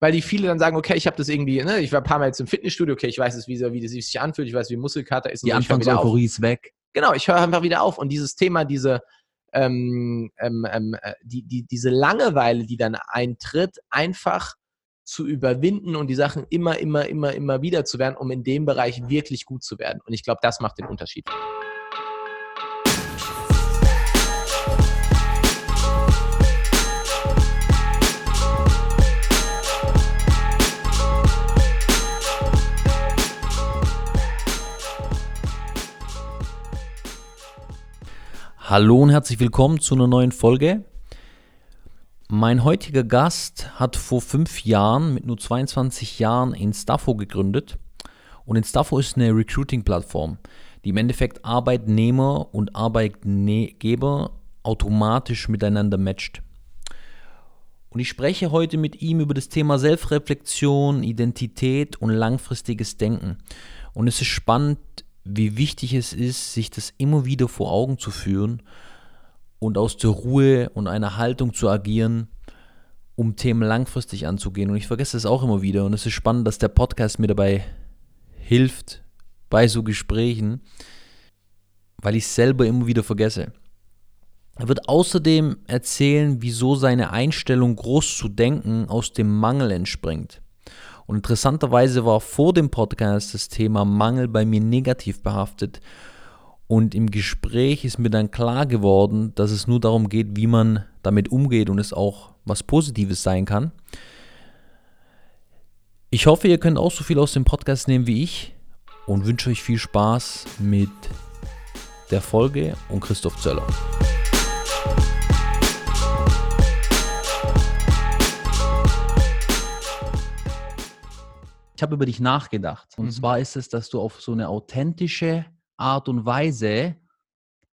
weil die viele dann sagen, okay, ich habe das irgendwie, ne, ich war ein paar Mal jetzt im Fitnessstudio, okay, ich weiß es, wie, wie das sich anfühlt, ich weiß, wie Muskelkater ist. Die so, Anfangseuphorie ist weg. Genau, ich höre einfach wieder auf. Und dieses Thema, diese, ähm, ähm, ähm, äh, die, die, diese Langeweile, die dann eintritt, einfach zu überwinden und die Sachen immer, immer, immer, immer wieder zu werden, um in dem Bereich wirklich gut zu werden. Und ich glaube, das macht den Unterschied. Hallo und herzlich willkommen zu einer neuen Folge. Mein heutiger Gast hat vor fünf Jahren mit nur 22 Jahren Instafo gegründet. Und Instafo ist eine Recruiting-Plattform, die im Endeffekt Arbeitnehmer und Arbeitgeber automatisch miteinander matcht. Und ich spreche heute mit ihm über das Thema Selbstreflexion, Identität und langfristiges Denken. Und es ist spannend, wie wichtig es ist, sich das immer wieder vor Augen zu führen und aus der Ruhe und einer Haltung zu agieren, um Themen langfristig anzugehen. Und ich vergesse es auch immer wieder. Und es ist spannend, dass der Podcast mir dabei hilft bei so Gesprächen, weil ich es selber immer wieder vergesse. Er wird außerdem erzählen, wieso seine Einstellung, groß zu denken, aus dem Mangel entspringt. Und interessanterweise war vor dem Podcast das Thema Mangel bei mir negativ behaftet. Und im Gespräch ist mir dann klar geworden, dass es nur darum geht, wie man damit umgeht und es auch was Positives sein kann. Ich hoffe, ihr könnt auch so viel aus dem Podcast nehmen wie ich und wünsche euch viel Spaß mit der Folge und Christoph Zöller. Ich habe über dich nachgedacht. Und mhm. zwar ist es, dass du auf so eine authentische Art und Weise,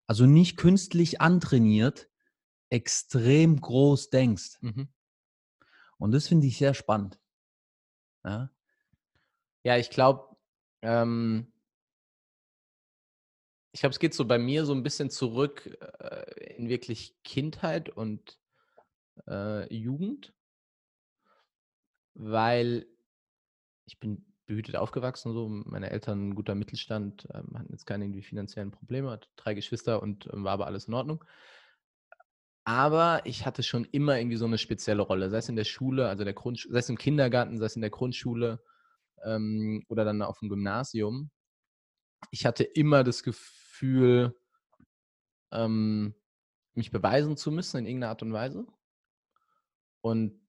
also nicht künstlich antrainiert, extrem groß denkst. Mhm. Und das finde ich sehr spannend. Ja, ja ich glaube, ähm, ich glaube, es geht so bei mir so ein bisschen zurück äh, in wirklich Kindheit und äh, Jugend, weil ich bin behütet aufgewachsen, so meine Eltern ein guter Mittelstand, ähm, hatten jetzt keine irgendwie finanziellen Probleme, hat drei Geschwister und ähm, war aber alles in Ordnung. Aber ich hatte schon immer irgendwie so eine spezielle Rolle, sei es in der Schule, also der Grund, sei es im Kindergarten, sei es in der Grundschule ähm, oder dann auf dem Gymnasium. Ich hatte immer das Gefühl, ähm, mich beweisen zu müssen in irgendeiner Art und Weise. Und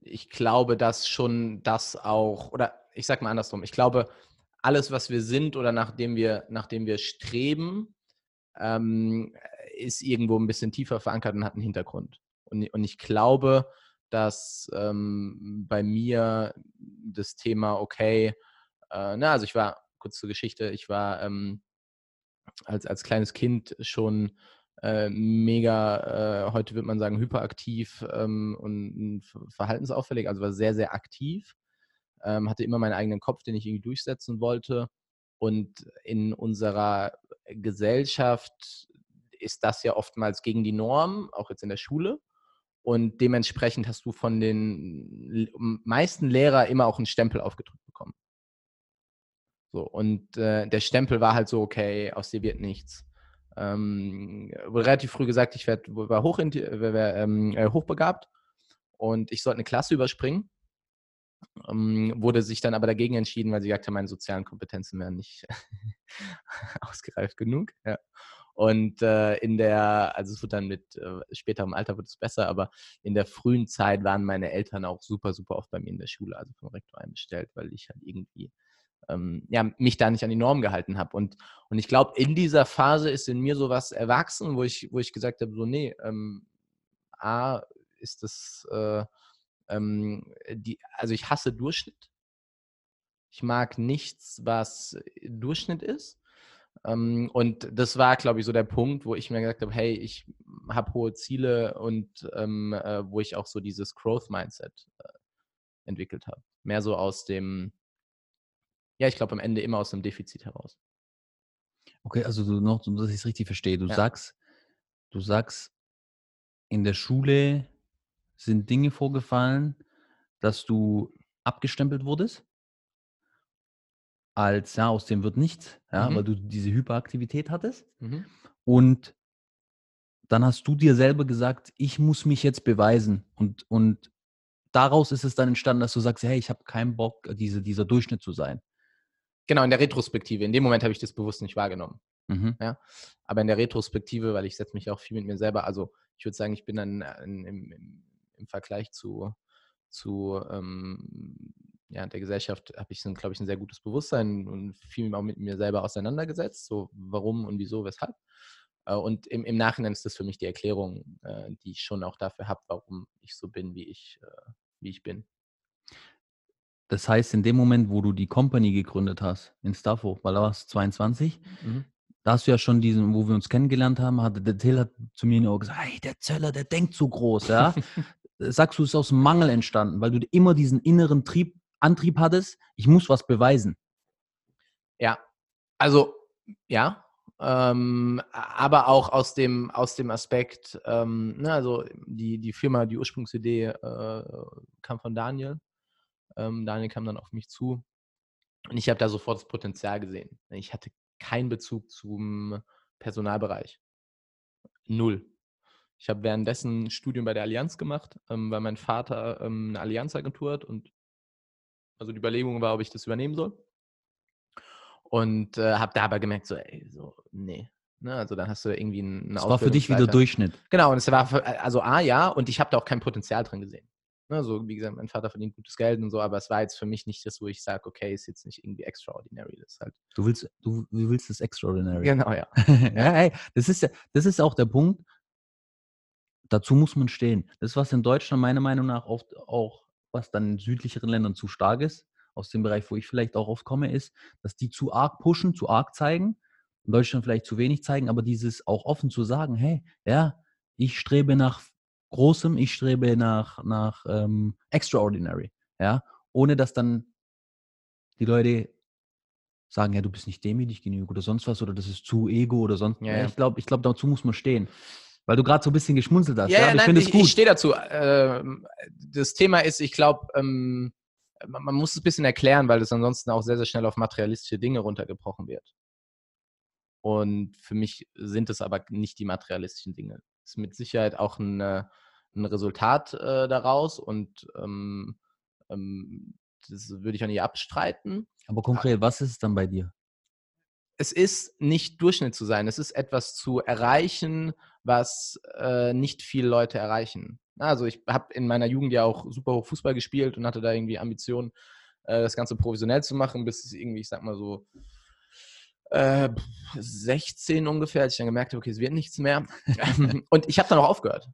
ich glaube, dass schon das auch, oder ich sag mal andersrum, ich glaube, alles, was wir sind oder nachdem wir, nachdem wir streben, ähm, ist irgendwo ein bisschen tiefer verankert und hat einen Hintergrund. Und, und ich glaube, dass ähm, bei mir das Thema, okay, äh, na, also ich war, kurz zur Geschichte, ich war ähm, als, als kleines Kind schon äh, mega, äh, heute würde man sagen, hyperaktiv ähm, und verhaltensauffällig, also war sehr, sehr aktiv. Ähm, hatte immer meinen eigenen Kopf, den ich irgendwie durchsetzen wollte. Und in unserer Gesellschaft ist das ja oftmals gegen die Norm, auch jetzt in der Schule. Und dementsprechend hast du von den meisten Lehrer immer auch einen Stempel aufgedrückt bekommen. So, und äh, der Stempel war halt so, okay, aus dir wird nichts ähm, wurde relativ früh gesagt, ich werd, hoch, wär, ähm, äh, hochbegabt und ich sollte eine Klasse überspringen. Ähm, wurde sich dann aber dagegen entschieden, weil sie gesagt haben, meine sozialen Kompetenzen wären nicht ausgereift genug. Ja. Und äh, in der, also es wird dann mit äh, späterem Alter wird es besser, aber in der frühen Zeit waren meine Eltern auch super, super oft bei mir in der Schule, also vom Rektor einbestellt, weil ich halt irgendwie ähm, ja, mich da nicht an die Norm gehalten habe. Und, und ich glaube, in dieser Phase ist in mir sowas erwachsen, wo ich, wo ich gesagt habe, so, nee, ähm, A, ist das, äh, ähm, die, also ich hasse Durchschnitt. Ich mag nichts, was Durchschnitt ist. Ähm, und das war, glaube ich, so der Punkt, wo ich mir gesagt habe, hey, ich habe hohe Ziele und ähm, äh, wo ich auch so dieses Growth-Mindset äh, entwickelt habe. Mehr so aus dem, ja, ich glaube am Ende immer aus einem Defizit heraus. Okay, also du noch, dass ich es richtig verstehe. Du ja. sagst, du sagst, in der Schule sind Dinge vorgefallen, dass du abgestempelt wurdest als, ja, aus dem wird nichts, ja, Mhm. weil du diese Hyperaktivität hattest. Mhm. Und dann hast du dir selber gesagt, ich muss mich jetzt beweisen. Und, und daraus ist es dann entstanden, dass du sagst, hey, ich habe keinen Bock, diese, dieser Durchschnitt zu sein. Genau, in der Retrospektive. In dem Moment habe ich das bewusst nicht wahrgenommen. Mhm. Aber in der Retrospektive, weil ich setze mich auch viel mit mir selber, also ich würde sagen, ich bin dann äh, in, im, im, Vergleich zu, zu ähm, ja, der Gesellschaft, habe ich, glaube ich, ein sehr gutes Bewusstsein und viel auch mit mir selber auseinandergesetzt, so warum und wieso, weshalb. Äh, und im, im Nachhinein ist das für mich die Erklärung, äh, die ich schon auch dafür habe, warum ich so bin, wie ich, wie ich bin. Das heißt, in dem Moment, wo du die Company gegründet hast, in Staffo, weil da warst du 22, Mhm. da hast du ja schon diesen, wo wir uns kennengelernt haben, hatte der Till hat zu mir in die Ohren gesagt, hey, der Zöller, der denkt so groß, ja. Sagst du, es ist aus dem Mangel entstanden, weil du immer diesen inneren Trieb, Antrieb hattest, ich muss was beweisen. Ja, also ja, ähm, aber auch aus dem, aus dem Aspekt, ähm, ne, also die, die Firma, die Ursprungsidee äh, kam von Daniel. Ähm, Daniel kam dann auf mich zu und ich habe da sofort das Potenzial gesehen. Ich hatte keinen Bezug zum Personalbereich. Null. Ich habe währenddessen ein Studium bei der Allianz gemacht, ähm, weil mein Vater ähm, eine Allianzagentur hat und also die Überlegung war, ob ich das übernehmen soll. Und äh, habe da aber gemerkt, so, ey, so, nee. Ne, also dann hast du irgendwie einen Das war für dich wieder. Durchschnitt. Genau, und es war, für, also A, ja, und ich habe da auch kein Potenzial drin gesehen. Ne, so, wie gesagt, mein Vater verdient gutes Geld und so, aber es war jetzt für mich nicht das, wo ich sage, okay, ist jetzt nicht irgendwie extraordinary. Das halt. Du willst, du, du willst das Extraordinary. Genau, ja. ja, ey, das ist ja, das ist auch der Punkt. Dazu muss man stehen. Das was in Deutschland meiner Meinung nach oft auch, was dann in südlicheren Ländern zu stark ist, aus dem Bereich, wo ich vielleicht auch oft komme, ist, dass die zu arg pushen, zu arg zeigen, in Deutschland vielleicht zu wenig zeigen, aber dieses auch offen zu sagen, hey, ja, ich strebe nach Großem, ich strebe nach, nach ähm, Extraordinary, ja, ohne dass dann die Leute sagen, ja, du bist nicht demütig genug oder sonst was oder das ist zu ego oder sonst. Ja, Ja, ja. ich glaube, ich glaub, dazu muss man stehen. Weil du gerade so ein bisschen geschmunzelt hast. Ja, ja, ich finde es gut. ich stehe dazu. Ähm, das Thema ist, ich glaube, ähm, man man muss es ein bisschen erklären, weil das ansonsten auch sehr, sehr schnell auf materialistische Dinge runtergebrochen wird. Und für mich sind es aber nicht die materialistischen Dinge. Ist mit Sicherheit auch ein, äh, ein Resultat äh, daraus und ähm, ähm, das würde ich auch nicht abstreiten. aber konkret, was ist es dann bei dir? es ist nicht Durchschnitt zu sein. Es ist etwas zu erreichen, was äh, nicht viele Leute erreichen. Also ich habe in meiner Jugend ja auch super hoch Fußball gespielt und hatte da irgendwie Ambitionen, äh, das Ganze professionell zu machen, bis es irgendwie, ich sag mal so, äh, 16 ungefähr, als ich dann gemerkt habe, okay, es wird nichts mehr. und ich habe dann auch aufgehört.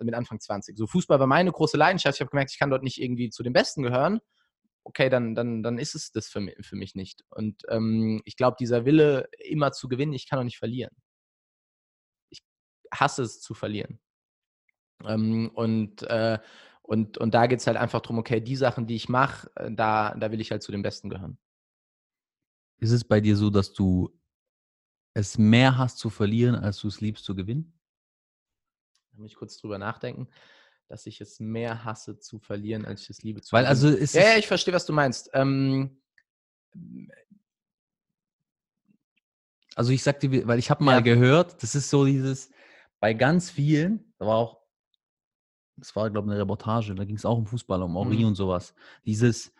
Mit Anfang 20. So Fußball war meine große Leidenschaft. Ich habe gemerkt, ich kann dort nicht irgendwie zu den Besten gehören okay, dann, dann, dann ist es das für mich, für mich nicht. Und ähm, ich glaube, dieser Wille, immer zu gewinnen, ich kann auch nicht verlieren. Ich hasse es zu verlieren. Ähm, und, äh, und, und da geht es halt einfach darum, okay, die Sachen, die ich mache, äh, da, da will ich halt zu den Besten gehören. Ist es bei dir so, dass du es mehr hast zu verlieren, als du es liebst zu gewinnen? Da muss ich kurz drüber nachdenken, dass ich es mehr hasse zu verlieren, als ich es liebe zu Weil gewinnen. also ist Ja, ja, ich verstehe, was du meinst. Ähm, also ich sag dir, weil ich habe mal Ja. gehört, das ist so dieses, bei ganz vielen, da war auch, das war glaube ich eine Reportage, da ging es auch um Fußball, um Henri Mhm. und sowas. Dieses,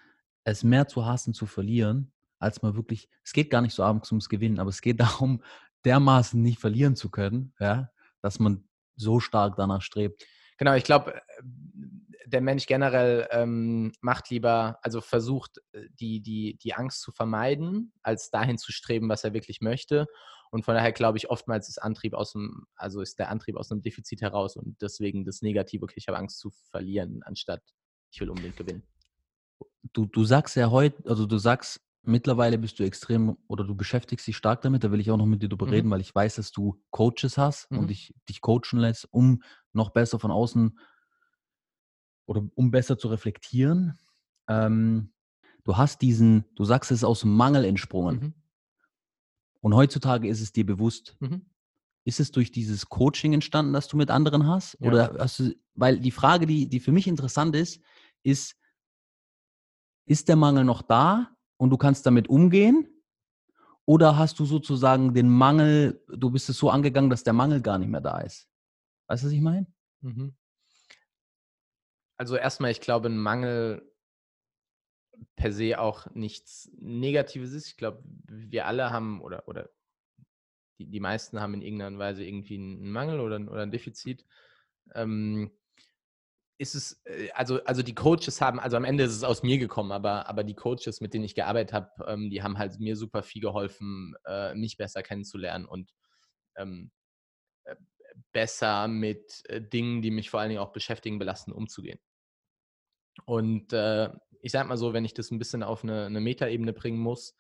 es mehr zu hassen, zu verlieren, als mal wirklich, es geht gar nicht so abends ums Gewinnen, aber es geht darum, dermaßen nicht verlieren zu können, ja, dass man so stark danach strebt. Genau, ich glaube, der Mensch generell ähm, macht lieber, also versucht, äh, die, die, die Angst zu vermeiden, als dahin zu streben, was er wirklich möchte. Und von daher glaube ich, oftmals ist Antrieb aus dem, also ist der Antrieb aus einem Defizit heraus und deswegen das Negative, okay, ich habe Angst zu verlieren, anstatt ich will unbedingt gewinnen. Du, du sagst ja heute, also du sagst, mittlerweile bist du extrem oder du beschäftigst dich stark damit, da will ich auch noch mit dir drüber Mhm. reden, weil ich weiß, dass du Coaches hast Mhm. und dich, dich coachen lässt, um noch besser von außen oder um besser zu reflektieren. Ähm, du hast diesen, du sagst, es ist aus dem Mangel entsprungen Mhm. und heutzutage ist es dir bewusst. Mhm. Ist es durch dieses Coaching entstanden, das du mit anderen hast? Ja. Oder hast du, weil die Frage, die, die für mich interessant ist, ist, ist der Mangel noch da und du kannst damit umgehen? Oder hast du sozusagen den Mangel, du bist es so angegangen, dass der Mangel gar nicht mehr da ist? Weißt du, was ich meine? Mhm. Also erstmal, ich glaube, ein Mangel per se auch nichts Negatives ist. Ich glaube, wir alle haben oder, oder die, die meisten haben in irgendeiner Weise irgendwie einen Mangel oder, oder ein Defizit. Ähm, ist es, äh, also, also die Coaches haben, also am Ende ist es aus mir gekommen, aber, aber die Coaches, mit denen ich gearbeitet habe, ähm, die haben halt mir super viel geholfen, äh, mich besser kennenzulernen und ähm, äh, besser mit äh, Dingen, die mich vor allen Dingen auch beschäftigen, belasten, umzugehen. Und äh, ich sag mal so, wenn ich das ein bisschen auf eine, eine Metaebene bringen muss,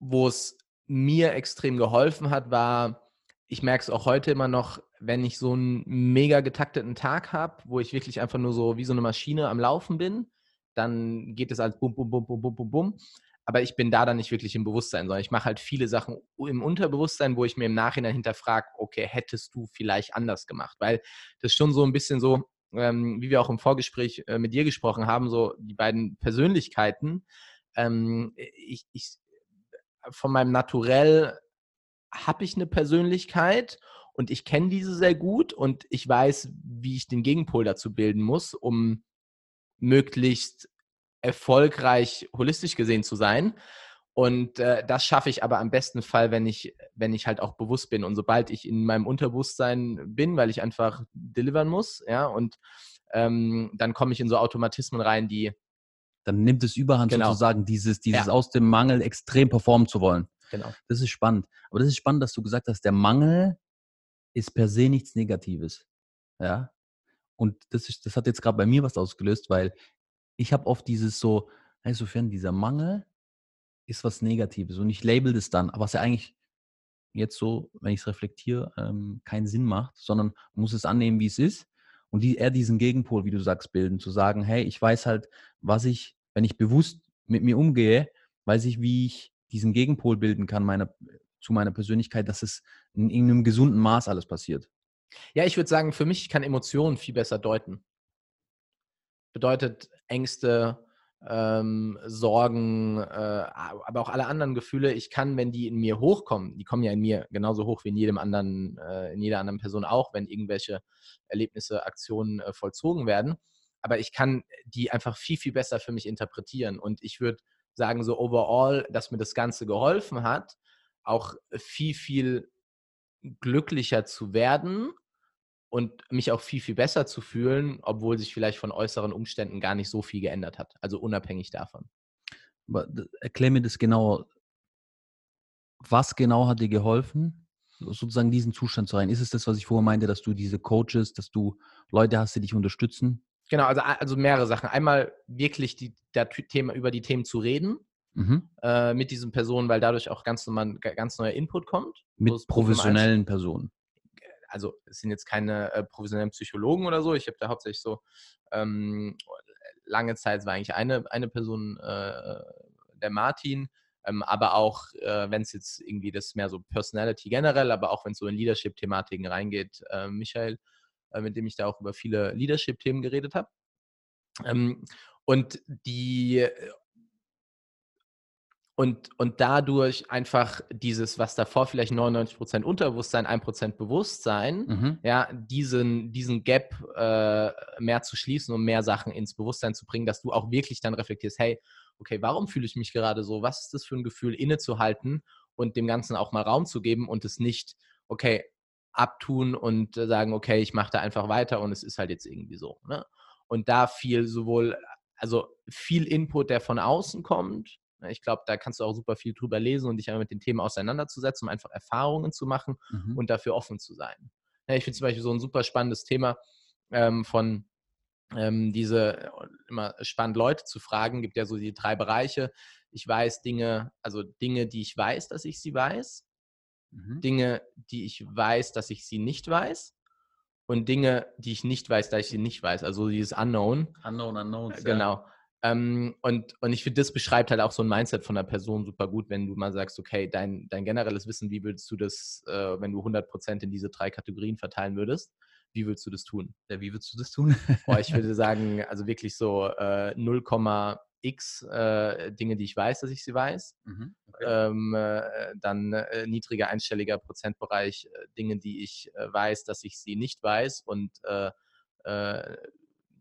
wo es mir extrem geholfen hat, war, ich merke es auch heute immer noch, wenn ich so einen mega getakteten Tag habe, wo ich wirklich einfach nur so wie so eine Maschine am Laufen bin, dann geht es als bum, bum, bum, bum, bum, bum, bum. Aber ich bin da dann nicht wirklich im Bewusstsein, sondern ich mache halt viele Sachen im Unterbewusstsein, wo ich mir im Nachhinein hinterfrage, okay, hättest du vielleicht anders gemacht? Weil das ist schon so ein bisschen so, ähm, wie wir auch im Vorgespräch äh, mit dir gesprochen haben, so die beiden Persönlichkeiten. Ähm, ich, ich, von meinem Naturell habe ich eine Persönlichkeit und ich kenne diese sehr gut und ich weiß, wie ich den Gegenpol dazu bilden muss, um möglichst erfolgreich holistisch gesehen zu sein. Und äh, das schaffe ich aber am besten Fall, wenn ich, wenn ich halt auch bewusst bin. Und sobald ich in meinem Unterbewusstsein bin, weil ich einfach delivern muss, ja, und ähm, dann komme ich in so Automatismen rein, die. Dann nimmt es überhand genau. sozusagen, dieses, dieses ja. aus dem Mangel extrem performen zu wollen. Genau. Das ist spannend. Aber das ist spannend, dass du gesagt hast, der Mangel ist per se nichts Negatives. Ja. Und das, ist, das hat jetzt gerade bei mir was ausgelöst, weil ich habe oft dieses so, insofern dieser Mangel ist was Negatives und ich label das dann, was ja eigentlich jetzt so, wenn ich es reflektiere, ähm, keinen Sinn macht, sondern muss es annehmen, wie es ist und die, eher diesen Gegenpol, wie du sagst, bilden, zu sagen, hey, ich weiß halt, was ich, wenn ich bewusst mit mir umgehe, weiß ich, wie ich diesen Gegenpol bilden kann meiner, zu meiner Persönlichkeit, dass es in irgendeinem gesunden Maß alles passiert. Ja, ich würde sagen, für mich kann Emotionen viel besser deuten. Bedeutet Ängste, ähm, Sorgen, äh, aber auch alle anderen Gefühle. Ich kann, wenn die in mir hochkommen, die kommen ja in mir genauso hoch wie in jedem anderen, äh, in jeder anderen Person auch, wenn irgendwelche Erlebnisse, Aktionen äh, vollzogen werden. Aber ich kann die einfach viel, viel besser für mich interpretieren. Und ich würde sagen, so overall, dass mir das Ganze geholfen hat, auch viel, viel glücklicher zu werden und mich auch viel, viel besser zu fühlen, obwohl sich vielleicht von äußeren Umständen gar nicht so viel geändert hat. Also unabhängig davon. Aber erklär mir das genau. Was genau hat dir geholfen, sozusagen diesen Zustand zu rein? Ist es das, was ich vorher meinte, dass du diese Coaches, dass du Leute hast, die dich unterstützen? Genau, also, also mehrere Sachen. Einmal wirklich die, der Thema, über die Themen zu reden mhm. äh, mit diesen Personen, weil dadurch auch ganz, normal, ganz neuer Input kommt. Mit professionellen Personen. Also es sind jetzt keine äh, professionellen Psychologen oder so. Ich habe da hauptsächlich so ähm, lange Zeit war eigentlich eine, eine Person, äh, der Martin, ähm, aber auch, äh, wenn es jetzt irgendwie das mehr so Personality generell, aber auch wenn es so in Leadership-Thematiken reingeht, äh, Michael äh, mit dem ich da auch über viele Leadership-Themen geredet habe. Ähm, und die äh, und, und dadurch einfach dieses, was davor vielleicht 99% Unterbewusstsein, 1% Bewusstsein, mhm. ja, diesen, diesen Gap äh, mehr zu schließen und mehr Sachen ins Bewusstsein zu bringen, dass du auch wirklich dann reflektierst, hey, okay, warum fühle ich mich gerade so? Was ist das für ein Gefühl, innezuhalten und dem Ganzen auch mal Raum zu geben und es nicht, okay, abtun und äh, sagen, okay, ich mache da einfach weiter und es ist halt jetzt irgendwie so. Ne? Und da viel sowohl, also viel Input, der von außen kommt. Ne? Ich glaube, da kannst du auch super viel drüber lesen und dich einfach mit den Themen auseinanderzusetzen, um einfach Erfahrungen zu machen mhm. und dafür offen zu sein. Ja, ich finde zum Beispiel so ein super spannendes Thema ähm, von ähm, diese immer spannend Leute zu fragen, gibt ja so die drei Bereiche. Ich weiß Dinge, also Dinge, die ich weiß, dass ich sie weiß. Mhm. Dinge, die ich weiß, dass ich sie nicht weiß. Und Dinge, die ich nicht weiß, dass ich sie nicht weiß. Also dieses Unknown. Unknown, Unknowns. Äh, genau. Ja. Ähm, und, und ich finde, das beschreibt halt auch so ein Mindset von der Person super gut, wenn du mal sagst, okay, dein, dein generelles Wissen, wie würdest du das, äh, wenn du 100% in diese drei Kategorien verteilen würdest? wie würdest du das tun? Ja, wie würdest du das tun? Boah, ich würde sagen, also wirklich so äh, 0,x äh, Dinge, die ich weiß, dass ich sie weiß. Mhm, okay. Ähm, äh, dann äh, niedriger einstelliger Prozentbereich, äh, Dinge, die ich äh, weiß, dass ich sie nicht weiß und äh, äh,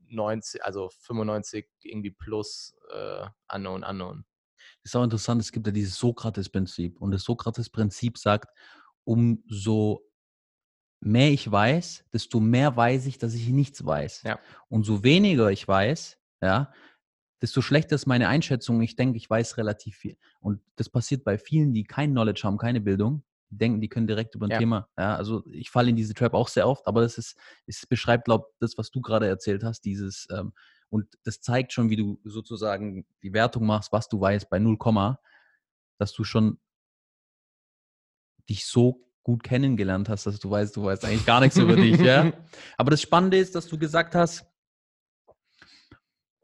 90, also 95 irgendwie plus unknown, unknown. Das ist auch interessant, es gibt ja dieses Sokrates-Prinzip. Und das Sokrates-Prinzip sagt, umso mehr ich weiß, desto mehr weiß ich, dass ich nichts weiß. Ja. Und so weniger ich weiß, ja, desto schlechter ist meine Einschätzung. Ich denke, ich weiß relativ viel. Und das passiert bei vielen, die kein Knowledge haben, keine Bildung. Die denken, die können direkt über ein Ja. Thema. Ja, also ich falle in diese Trap auch sehr oft, aber das ist, es beschreibt, glaube ich, das, was du gerade erzählt hast, dieses, ähm, und das zeigt schon, wie du sozusagen die Wertung machst, was du weißt bei 0, dass du schon dich so gut kennengelernt hast, dass du weißt, du weißt eigentlich gar nichts über dich. Ja? Aber das Spannende ist, dass du gesagt hast,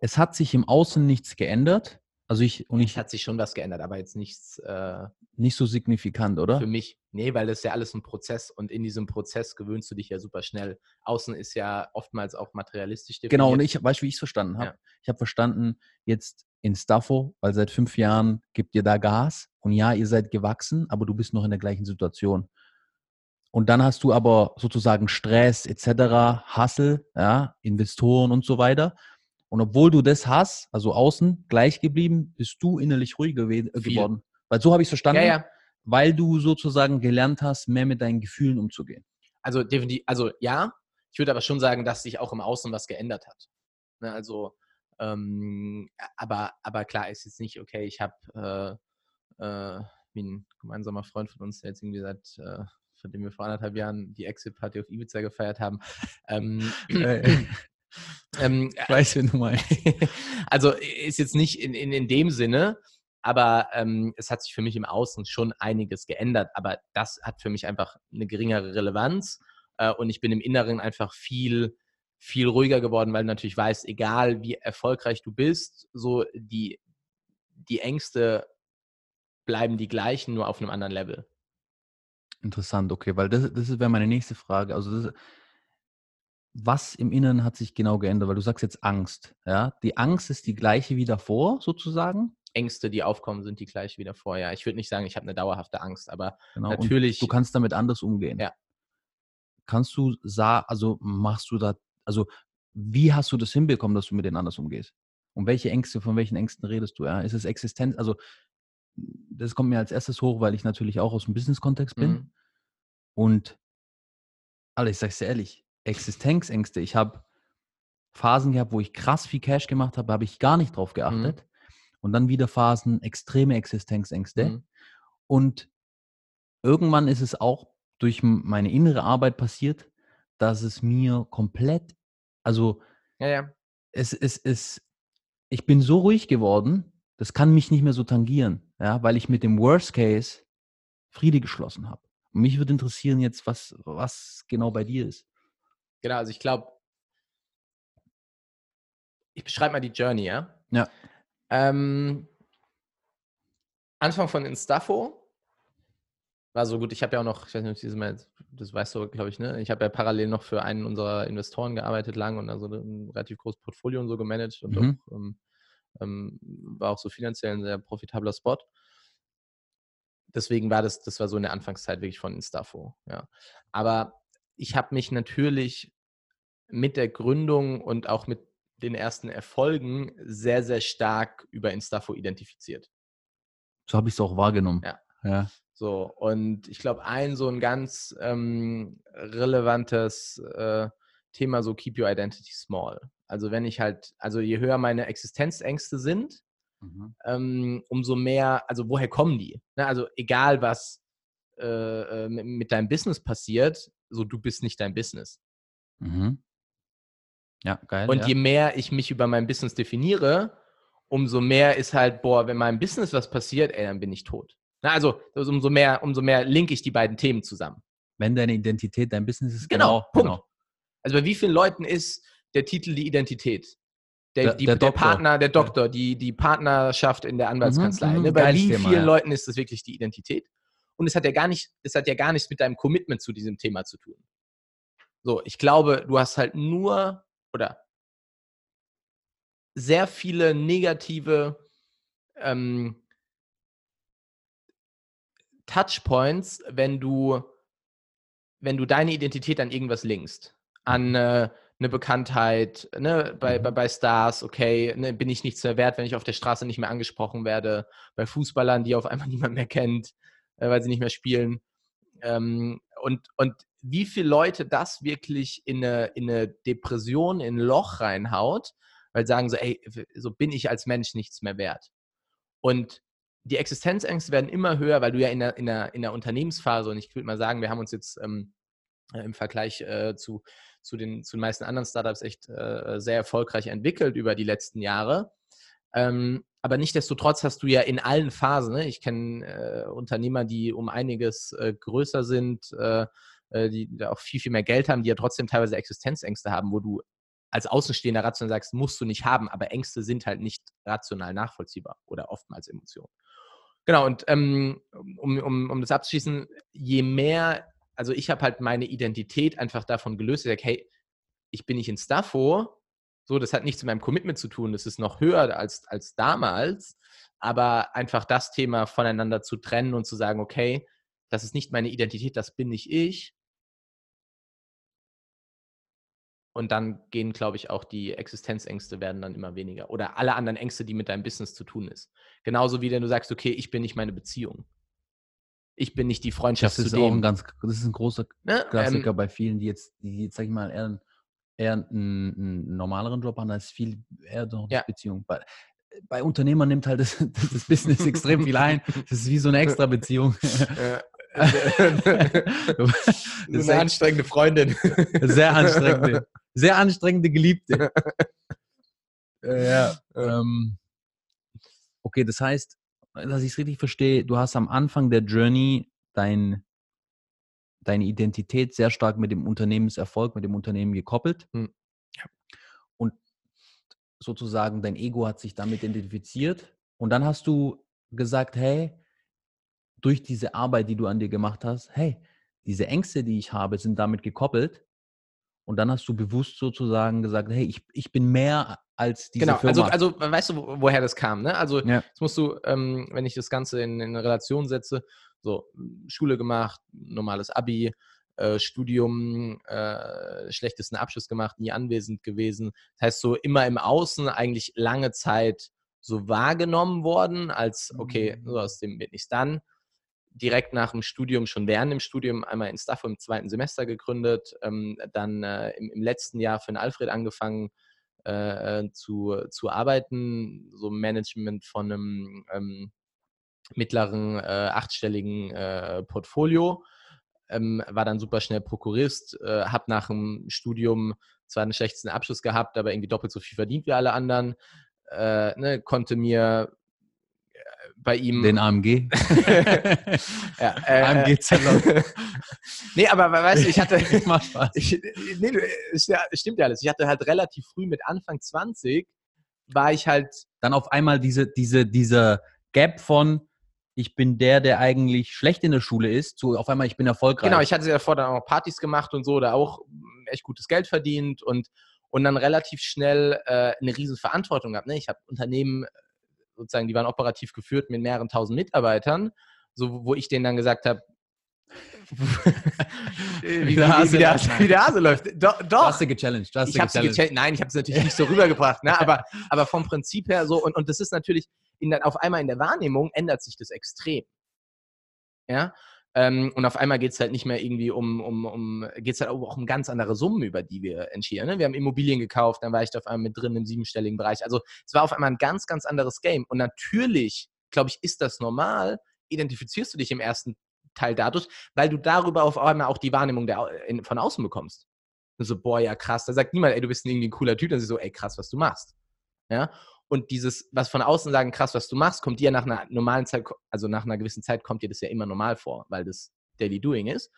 es hat sich im Außen nichts geändert. Also ich, und ich hat sich schon was geändert, aber jetzt nichts äh, nicht so signifikant, oder? für mich. Nee, weil das ist ja alles ein Prozess und in diesem Prozess gewöhnst du dich ja super schnell. Außen ist ja oftmals auch materialistisch definiert. Genau, und ich weißt du, wie ich es verstanden habe? Ja. Ich habe verstanden, jetzt in Staffo, weil seit fünf Jahren gibt ihr da Gas und ja, ihr seid gewachsen, aber du bist noch in der gleichen Situation. Und dann hast du aber sozusagen Stress etc., Hustle, ja, Investoren und so weiter. Und obwohl du das hast, also außen gleich geblieben, bist du innerlich ruhiger gewe- äh, Viel. geworden. Weil so habe ich es verstanden, Ja, ja. weil du sozusagen gelernt hast, mehr mit deinen Gefühlen umzugehen. Also definitiv, also ja, ich würde aber schon sagen, dass sich auch im Außen was geändert hat. Ne, also, ähm, aber, aber klar ist jetzt nicht, okay, ich habe äh, äh, wie ein gemeinsamer Freund von uns, der jetzt irgendwie seit, äh, von dem wir vor anderthalb Jahren die Exit-Party auf Ibiza gefeiert haben. Ähm, Äh, ähm, ich weiß, wenn du meinst. also ist jetzt nicht in, in, in dem Sinne, aber ähm, es hat sich für mich im Außen schon einiges geändert. Aber das hat für mich einfach eine geringere Relevanz. Äh, und ich bin im Inneren einfach viel, viel ruhiger geworden, weil du natürlich weißt, egal wie erfolgreich du bist, so die, die Ängste bleiben die gleichen, nur auf einem anderen Level. Interessant, okay, weil das, das wäre meine nächste Frage. Also das, was im Inneren hat sich genau geändert? Weil du sagst jetzt Angst, ja? Die Angst ist die gleiche wie davor, sozusagen. Ängste, die aufkommen, sind die gleich wieder vorher. Ich würde nicht sagen, ich habe eine dauerhafte Angst, aber Genau. Natürlich- du kannst damit anders umgehen. Ja. Kannst du sagen, also machst du da, also wie hast du das hinbekommen, dass du mit denen anders umgehst? Und welche Ängste, von welchen Ängsten redest du? Ja? Ist es Existenz? Also das kommt mir als erstes hoch, weil ich natürlich auch aus dem Business-Kontext bin. Mhm. Und Alter, ich sag's dir ehrlich, Existenzängste. Ich habe Phasen gehabt, wo ich krass viel Cash gemacht habe, habe ich gar nicht drauf geachtet. Und dann wieder Phasen, extreme Existenzängste. Mhm. Und irgendwann ist es auch durch meine innere Arbeit passiert, dass es mir komplett, also ja, ja. es es ist, ich bin so ruhig geworden, das kann mich nicht mehr so tangieren, ja, weil ich mit dem Worst Case Friede geschlossen habe. Und mich würde interessieren jetzt, was, was genau bei dir ist. Genau, also ich glaube, ich beschreibe mal die Journey, ja? Ja. Ähm, Anfang von Instafo war so gut, ich habe ja auch noch, ich weiß nicht, ob dieses Mal, das weißt du, glaube ich, ne? Ich habe ja parallel noch für einen unserer Investoren gearbeitet lang und also ein relativ großes Portfolio und so gemanagt und Mhm. auch, ähm, ähm, war auch so finanziell ein sehr profitabler Spot. Deswegen war das, das war so in der Anfangszeit wirklich von Instafo, ja. Aber ich habe mich natürlich mit der Gründung und auch mit den ersten Erfolgen sehr, sehr stark über Instafo identifiziert. So habe ich es auch wahrgenommen. Ja. ja. So, und ich glaube, ein so ein ganz ähm, relevantes äh, Thema, so keep your identity small. Also wenn ich halt, also je höher meine Existenzängste sind, Mhm. ähm, umso mehr, also woher kommen die? Ne? Also egal was äh, äh, mit, mit deinem Business passiert, so du bist nicht dein Business. Mhm. Ja, geil. Und ja. je mehr ich mich über mein Business definiere, umso mehr ist halt, boah, wenn meinem Business was passiert, ey, dann bin ich tot. Na, also umso mehr, umso mehr linke ich die beiden Themen zusammen. Wenn deine Identität dein Business ist, Genau, genau. Punkt. Also bei wie vielen Leuten ist der Titel die Identität? Der, Der- die, der der. Partner, der Doktor, die, die Partnerschaft in der Anwaltskanzlei. mhm, ne? Bei wie vielen ja. Leuten ist das wirklich die Identität? Und es hat ja gar nicht, es hat ja gar nichts mit deinem Commitment zu diesem Thema zu tun. So, ich glaube, du hast halt nur oder sehr viele negative ähm, Touchpoints, wenn du, wenn du deine Identität an irgendwas linkst. An äh, eine Bekanntheit, ne, bei, bei, Mhm. bei Stars, okay, ne, bin ich nichts mehr wert, wenn ich auf der Straße nicht mehr angesprochen werde, bei Fußballern, die auf einmal niemand mehr kennt, äh, weil sie nicht mehr spielen. Ähm, und, und wie viele Leute das wirklich in eine, in eine Depression, in ein Loch reinhaut, weil sagen so, ey, so bin ich als Mensch nichts mehr wert. Und die Existenzängste werden immer höher, weil du ja in der, in der, in der Unternehmensphase, und ich würde mal sagen, wir haben uns jetzt ähm, äh, im Vergleich äh, zu, zu, den, zu den meisten anderen Startups echt äh, sehr erfolgreich entwickelt über die letzten Jahre. Ähm, aber nichtsdestotrotz hast du ja in allen Phasen, ne? ich kenne äh, Unternehmer, die um einiges äh, größer sind, äh, äh, die auch viel, viel mehr Geld haben, die ja trotzdem teilweise Existenzängste haben, wo du als Außenstehender rational sagst, musst du nicht haben, aber Ängste sind halt nicht rational nachvollziehbar oder oftmals Emotionen. Genau, und ähm, um, um, um das abzuschließen, je mehr, also ich habe halt meine Identität einfach davon gelöst, ich sage, hey, ich bin nicht in Staffo, so, das hat nichts mit meinem Commitment zu tun, das ist noch höher als, als damals, aber einfach das Thema voneinander zu trennen und zu sagen, okay, das ist nicht meine Identität, das bin nicht ich. Und dann gehen, glaube ich, auch die Existenzängste werden dann immer weniger. Oder alle anderen Ängste, die mit deinem Business zu tun ist. Genauso wie wenn du sagst, okay, ich bin nicht meine Beziehung. Ich bin nicht die Freundschaft Das ist zu auch dem. ein ganz, das ist ein großer ne? Klassiker ähm, bei vielen, die jetzt, die jetzt, sag ich mal, eher, eher einen, einen normaleren Job haben, als viel eher noch die Ja. Beziehung. Bei, bei Unternehmern nimmt halt das, das Business extrem viel ein. Das ist wie so eine extra Beziehung. ist eine echt anstrengende Freundin. sehr anstrengende, sehr anstrengende Geliebte. Ja. Ähm, okay, das heißt, dass ich es richtig verstehe, du hast am Anfang der Journey dein, deine Identität sehr stark mit dem Unternehmenserfolg, mit dem Unternehmen gekoppelt. Hm. Ja. Und sozusagen dein Ego hat sich damit identifiziert. Und dann hast du gesagt, hey, durch diese Arbeit, die du an dir gemacht hast, hey, diese Ängste, die ich habe, sind damit gekoppelt. Und dann hast du bewusst sozusagen gesagt, hey, ich, ich bin mehr als diese genau, also, Firma. also weißt du, wo- woher das kam, ne? Also Ja. jetzt musst du, ähm, wenn ich das Ganze in, in eine Relation setze, so Schule gemacht, normales Abi, äh, Studium, äh, schlechtesten Abschluss gemacht, nie anwesend gewesen. Das heißt, so immer im Außen eigentlich lange Zeit so wahrgenommen worden, als okay, so aus dem wird nichts dann. Direkt nach dem Studium, schon während dem Studium, einmal in Staffo im zweiten Semester gegründet, ähm, dann äh, im, im letzten Jahr für den Alfred angefangen äh, äh, zu, zu arbeiten, so Management von einem ähm, mittleren äh, achtstelligen äh, Portfolio. Ähm, war dann super schnell Prokurist, äh, habe nach dem Studium zwar den schlechtesten Abschluss gehabt, aber irgendwie doppelt so viel verdient wie alle anderen. Äh, ne, konnte mir äh, bei ihm Den AMG. ja, äh, AMG Zellern. nee, aber weißt du, ich hatte, Macht Spaß. ich, nee, du, es stimmt ja alles. Ich hatte halt relativ früh mit Anfang 20 war ich halt, Dann auf einmal diese, diese, dieser Gap von, ich bin der, der eigentlich schlecht in der Schule ist, zu auf einmal, ich bin erfolgreich. genau, ich hatte ja davor dann auch Partys gemacht und so, da auch mm, echt gutes Geld verdient und, und dann relativ schnell äh, eine riesen Verantwortung gehabt. Ne? Ich habe Unternehmen, äh, sozusagen, die waren operativ geführt mit mehreren tausend Mitarbeitern, so, wo ich denen dann gesagt habe, wie, wie, der Hase wie, der, läuft. wie der Hase läuft. Do, Du doch, hast sie gechallenged. Du hast ich sie sie gechallenged. Nein, ich habe es natürlich nicht so rübergebracht, ne? aber, aber vom Prinzip her so. Und, und das ist natürlich in auf einmal in der Wahrnehmung ändert sich das extrem. Ja. Ähm, und auf einmal geht es halt nicht mehr irgendwie um, um, um geht es halt auch um ganz andere Summen, über die wir entschieden. Ne? Wir haben Immobilien gekauft, dann war ich da auf einmal mit drin im siebenstelligen Bereich. Also es war auf einmal ein ganz, ganz anderes Game. Und natürlich, glaube ich, ist das normal, identifizierst du dich im ersten Teil dadurch, weil du darüber auf einmal auch die Wahrnehmung der, Au- in, von außen bekommst. Und so, boah, ja krass. Da sagt niemand, ey, du bist irgendwie ein cooler Typ. Dann ist so, ey, krass, was du machst. Ja. Und dieses, was von außen sagen, krass, was du machst, kommt dir nach einer normalen Zeit, also nach einer gewissen Zeit kommt dir das ja immer normal vor, weil das Daily Doing ist.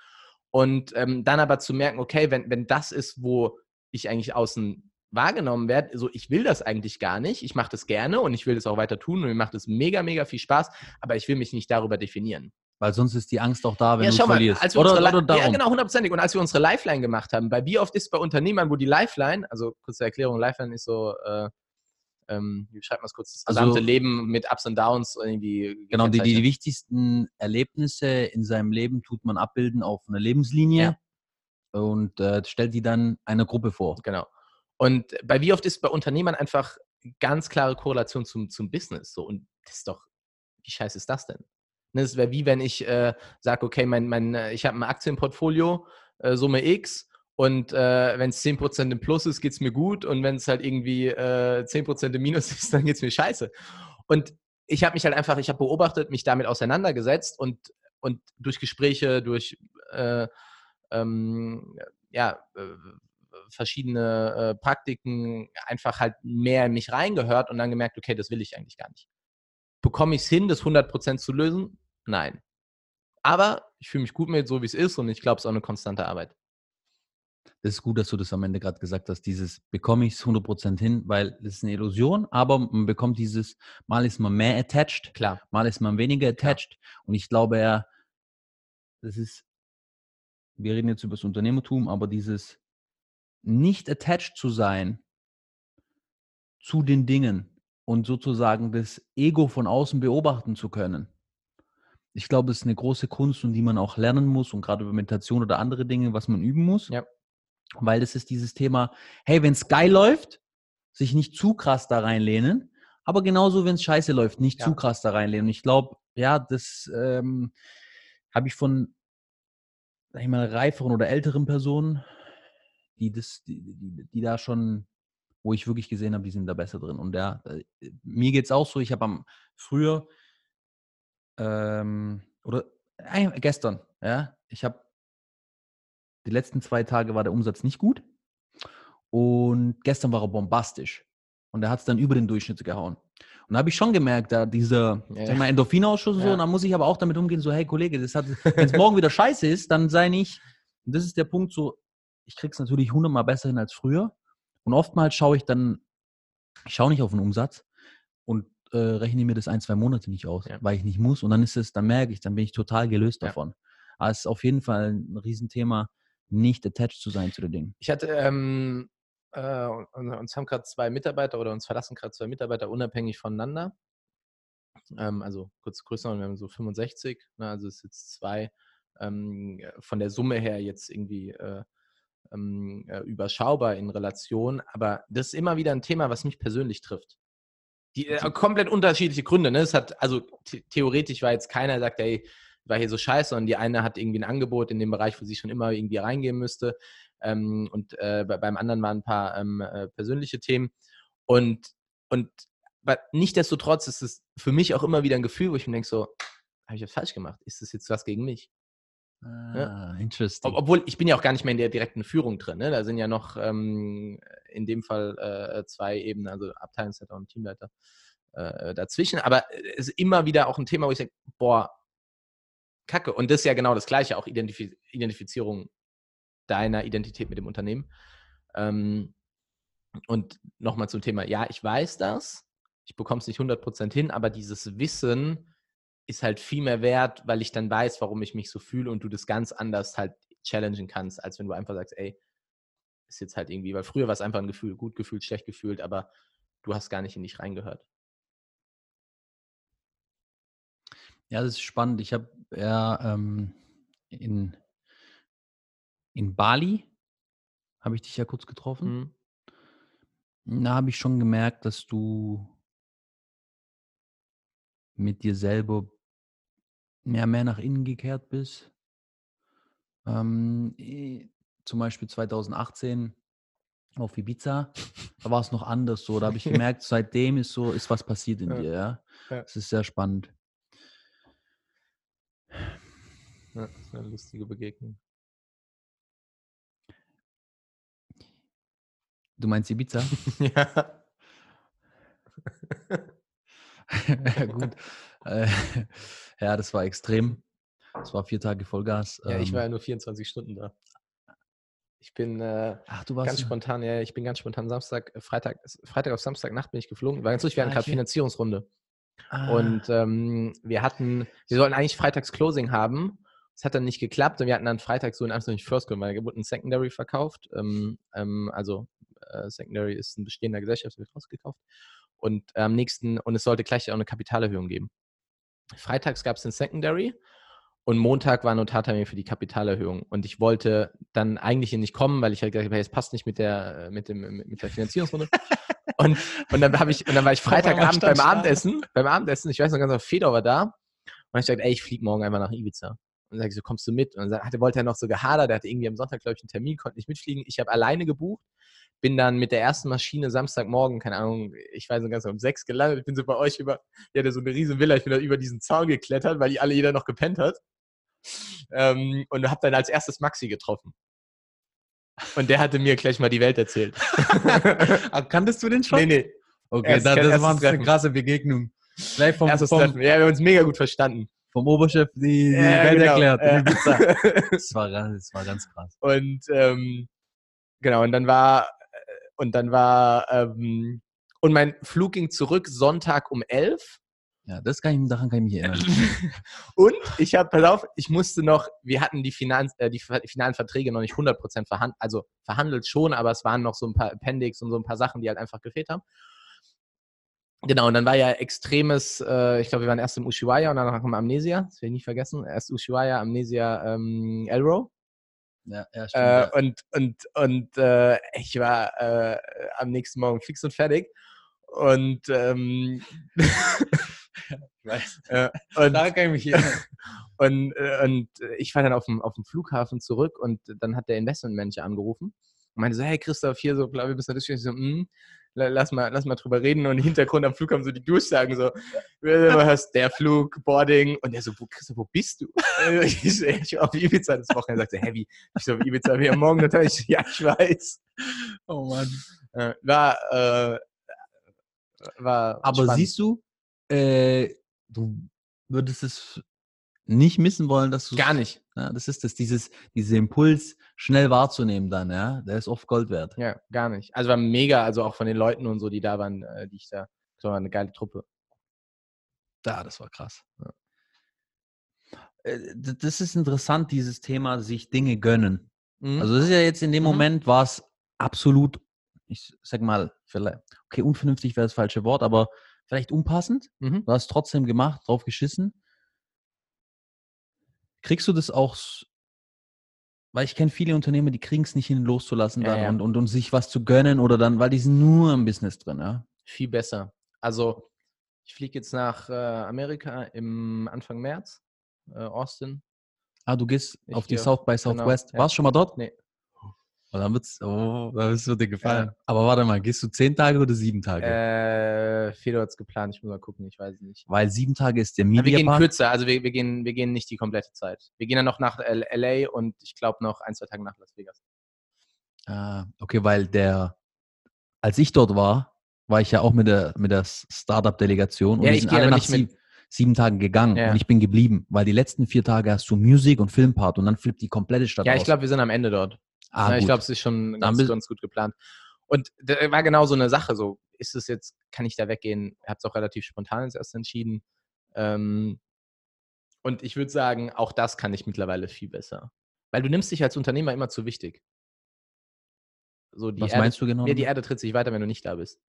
Und ähm, dann aber zu merken, okay, wenn, wenn das ist, wo ich eigentlich außen wahrgenommen werde, so ich will das eigentlich gar nicht, ich mache das gerne und ich will das auch weiter tun und mir macht es mega, mega viel Spaß, aber ich will mich nicht darüber definieren. Weil sonst ist die Angst auch da, wenn Ja, du mal, verlierst. als wir oder, unsere oder. Ja, genau, hundertprozentig. Und als wir unsere Lifeline gemacht haben, bei wie oft ist bei Unternehmern, wo die Lifeline, also kurze Erklärung, Lifeline ist so, äh, ähm, wie schreibt man es kurz, das Also- gesamte Leben mit Ups und Downs irgendwie. Genau, die, die wichtigsten Erlebnisse in seinem Leben tut man abbilden auf einer Lebenslinie und äh, stellt die dann einer Gruppe vor. Genau. Und bei wie oft ist bei Unternehmern einfach ganz klare Korrelation zum, zum Business. So, und das ist doch, wie scheiße ist das denn? Ne, Das wäre wie wenn ich äh, sage, okay, mein, mein, äh, ich habe ein Aktienportfolio, äh, Summe X, und äh, wenn es 10% im Plus ist, geht es mir gut. Und wenn es halt irgendwie äh, 10% im Minus ist, dann geht es mir scheiße. Und ich habe mich halt einfach, ich habe beobachtet, mich damit auseinandergesetzt und, und durch Gespräche, durch äh, ähm, ja, äh, verschiedene äh, Praktiken einfach halt mehr in mich reingehört und dann gemerkt, okay, das will ich eigentlich gar nicht. Bekomme ich es hin, das 100% zu lösen? Nein. Aber ich fühle mich gut mit, so wie es ist und ich glaube, es ist auch eine konstante Arbeit. Das ist gut, dass du das am Ende gerade gesagt hast, dieses bekomme ich es 100% hin, weil es ist eine Illusion, aber man bekommt dieses, mal ist man mehr attached, Klar. mal ist man weniger attached und ich glaube ja, das ist, wir reden jetzt über das Unternehmertum, aber dieses nicht attached zu sein zu den Dingen und sozusagen das Ego von außen beobachten zu können. Ich glaube, es ist eine große Kunst und die man auch lernen muss und gerade über Meditation oder andere Dinge, was man üben muss. Ja. Weil das ist dieses Thema, hey, wenn es geil läuft, sich nicht zu krass da reinlehnen, aber genauso, wenn es scheiße läuft, nicht Ja. zu krass da reinlehnen. Und ich glaube, ja, das ähm, habe ich von, sag ich mal, reiferen oder älteren Personen, die das, die, die, die da schon, wo ich wirklich gesehen habe, die sind da besser drin. Und ja, äh, mir geht es auch so, ich habe am früher ähm, oder äh, gestern, ja, ich habe die letzten zwei Tage war der Umsatz nicht gut und gestern war er bombastisch und er hat es dann über den Durchschnitt gehauen. Und da habe ich schon gemerkt, da dieser Ja. mal, Endorphinausschuss und so, Ja. und da muss ich aber auch damit umgehen, so, hey Kollege, wenn es morgen wieder scheiße ist, dann sei nicht, und das ist der Punkt, so, ich krieg's natürlich hundertmal besser hin als früher. Und oftmals schaue ich dann, ich schaue nicht auf den Umsatz äh, rechne mir das ein, zwei Monate nicht aus, Ja. weil ich nicht muss. Und dann ist es, dann merke ich, dann bin ich total gelöst Ja. davon. Aber es ist auf jeden Fall ein Riesenthema, nicht attached zu sein zu den Dingen. Ich hatte, ähm, äh, uns haben gerade zwei Mitarbeiter oder uns verlassen gerade zwei Mitarbeiter unabhängig voneinander. Ähm, also kurz größer, wir haben so 65, ne, also es ist jetzt zwei ähm, von der Summe her jetzt irgendwie äh, ähm, äh, überschaubar in Relation, aber das ist immer wieder ein Thema, was mich persönlich trifft. Die äh, komplett unterschiedliche Gründe. Ne? Es hat, also the theoretisch war jetzt keiner, der sagt, ey, war hier so scheiße und die eine hat irgendwie ein Angebot in dem Bereich, wo sie schon immer irgendwie reingehen müsste. Ähm, und äh, bei, beim anderen waren ein paar ähm, äh, persönliche Themen. Und, und aber nichtsdestotrotz ist es für mich auch immer wieder ein Gefühl, wo ich mir denke, so, habe ich das falsch gemacht? Ist das jetzt was gegen mich? Ah, interesting. Ob, obwohl ich bin ja auch gar nicht mehr in der direkten Führung drin. Ne? Da sind ja noch ähm, in dem Fall äh, zwei Ebenen, also Abteilungsleiter und Teamleiter äh, dazwischen. Aber es ist immer wieder auch ein Thema, wo ich denke, boah, Kacke. Und das ist ja genau das Gleiche, auch Identif Identifizierung deiner Identität mit dem Unternehmen. Ähm, und nochmal zum Thema, ja, ich weiß das, ich bekomme es nicht 100% hin, aber dieses Wissen ist halt viel mehr wert, weil ich dann weiß, warum ich mich so fühle und du das ganz anders halt challengen kannst, als wenn du einfach sagst, ey, ist jetzt halt irgendwie, weil früher war es einfach ein Gefühl, gut gefühlt, schlecht gefühlt, aber du hast gar nicht in dich reingehört. Ja, das ist spannend. Ich habe ja ähm, in, in Bali, habe ich dich ja kurz getroffen. Mhm. Da habe ich schon gemerkt, dass du mit dir selber mehr, mehr nach innen gekehrt bist. Ähm, zum Beispiel 2018 auf Ibiza, da war es noch anders so. Da habe ich gemerkt, seitdem ist so, ist was passiert in Ja. dir, ja. Ja. Das ist sehr spannend. Ja, das ist eine lustige Begegnung. Du meinst Ibiza? ja. ja, gut. Äh, ja, das war extrem. Das war vier Tage Vollgas. ja, ich Ähm, war ja nur 24 Stunden da. Ich bin äh, Ach, du warst. ganz spontan, ja, ich bin ganz spontan Samstag, äh, Freitag, Freitag auf Samstagnacht bin ich geflogen. War ganz lustig, wir hatten Ah, gerade. Finanzierungsrunde. Ah. Und ähm, wir hatten, wir sollten eigentlich freitags Closing haben. Das hat dann nicht geklappt und wir hatten dann freitags so in Anführungszeichen First Call, weil wurde ein Secondary verkauft. Ähm, ähm, also äh, Secondary ist ein bestehender Gesellschaft, wird rausgekauft. Und am nächsten, und es sollte gleich auch eine Kapitalerhöhung geben. Freitags gab es den Secondary und Montag war Notartermin für die Kapitalerhöhung. Und ich wollte dann eigentlich hier nicht kommen, weil ich halt gesagt habe, hey, es passt nicht mit der, mit dem, mit der Finanzierungsrunde. und, und dann habe ich, und dann war ich Freitagabend beim Abendessen, beim Abendessen, ich weiß noch ganz genau, Fedor war da. Und ich sagte, ey, ich fliege morgen einfach nach Ibiza. Und dann sage ich so, kommst du mit? Und dann hatte, wollte er noch so gehadert, der hatte irgendwie am Sonntag, glaube ich, einen Termin, konnte nicht mitfliegen. Ich habe alleine gebucht, bin dann mit der ersten Maschine Samstagmorgen, keine Ahnung, ich weiß nicht ganz genau, um sechs gelandet. Ich bin so bei euch über, ja, der so eine riesen Villa, ich bin da über diesen Zaun geklettert, weil die alle jeder noch gepennt hat. Ähm, und habe dann als erstes Maxi getroffen. Und der hatte mir gleich mal die Welt erzählt. Ah, kanntest du den schon? nee, nee. Okay, Erst- da, das erstes war eine krasse Begegnung. Gleich vom, Erstes vom, Treffen. Ja, wir haben uns mega gut verstanden. vom Oberchef die, die Ja, Welt genau. erklärt. Ibiza. Das, war, ganz- das war ganz krass. Und ähm, genau, und dann war und dann war ähm, und mein Flug ging zurück Sonntag um 11 Ja, das kann ich, daran kann ich mich erinnern. und ich habe, pass auf, ich musste noch, wir hatten die, Finanz, äh, die finalen Verträge noch nicht 100% verhandelt, also verhandelt schon, aber es waren noch so ein paar Appendix und so ein paar Sachen, die halt einfach gefehlt haben. Genau, und dann war ja extremes, äh, ich glaube, wir waren erst im Ushuaia und danach kam Amnesia, das will ich nicht vergessen, erst Ushuaia, Amnesia, ähm, Elro. Ja, ja, Äh, und und, und äh, ich war äh, am nächsten Morgen fix und fertig. Und, ähm, ich weiß. äh, und, Daran kann ich mich erinnern. und, äh, und ich war dann auf dem, auf dem Flughafen zurück und dann hat der Investmentmanager angerufen und meinte so, hey Christoph, hier so, bla, wir müssen natürlich ich so, mm, la- lass mal, lass mal drüber reden. Und im Hintergrund am Flug haben so die Durchsagen so, du hast der Flug, Boarding. Und der so, wo, Christoph, wo bist du? ich so, ich war auf Ibiza das Wochenende. Er sagte, hey, wie? Ich so, auf Ibiza, wir morgen natürlich, ja, ich weiß. Oh Mann. Äh, war, äh, war Aber spannend. siehst du, äh, du würdest es nicht missen wollen, dass du gar nicht. Ja, das ist das, dieses, dieser Impuls, schnell wahrzunehmen dann, ja. Der ist oft Gold wert. Ja, gar nicht. Also war mega, also auch von den Leuten und so, die da waren, äh, die ich da, das war eine geile Truppe. Ja, das war krass. Äh, d- Das ist interessant, dieses Thema, sich Dinge gönnen. Mhm. Also das ist ja jetzt in dem Mhm. Moment war es absolut, ich sag mal, vielleicht, okay, unvernünftig wäre das falsche Wort, aber vielleicht unpassend. mhm. Du hast trotzdem gemacht, drauf geschissen. Kriegst du das auch, weil ich kenne viele Unternehmer, die kriegen es nicht hin, loszulassen Ja, ja. Und, und, und sich was zu gönnen oder dann, weil die sind nur im Business drin, ja. Viel besser. Also ich fliege jetzt nach äh, Amerika im Anfang März, äh, Austin. Ah, du gehst Ich auf die South by genau, Southwest. ja. Warst du schon mal dort? Nee. Oh, dann wird's, oh, das wird dir gefallen. Aber warte mal, gehst du zehn Tage oder sieben Tage? Äh, Fedor hat es geplant, ich muss mal gucken, ich weiß es nicht. Weil sieben Tage ist der Aber wir gehen Media kürzer, also wir, wir, gehen, wir gehen nicht die komplette Zeit. Wir gehen dann noch nach LA und ich glaube noch ein, zwei Tage nach Las Vegas. Ah, okay, weil der, als ich dort war, war ich ja auch mit der, mit der Startup-Delegation und Ja, wir ich sind alle nach sieben, sieben Tagen gegangen Ja. und ich bin geblieben, weil die letzten vier Tage hast du Musik und Filmpart und dann flippt die komplette Stadt Ja, aus. ich glaube, wir sind am Ende dort. Ah, ja, ich gut. glaube, es ist schon ganz, ganz gut geplant. Und da war genau so eine Sache, so, ist es jetzt, kann ich da weggehen? Ihr habt es auch relativ spontan jetzt erst entschieden. Ähm, und ich würde sagen, auch das kann ich mittlerweile viel besser. Weil du nimmst dich als Unternehmer immer zu wichtig. So, die Was Erde, meinst du genau? Ja, die damit? Erde tritt sich weiter, wenn du nicht da bist.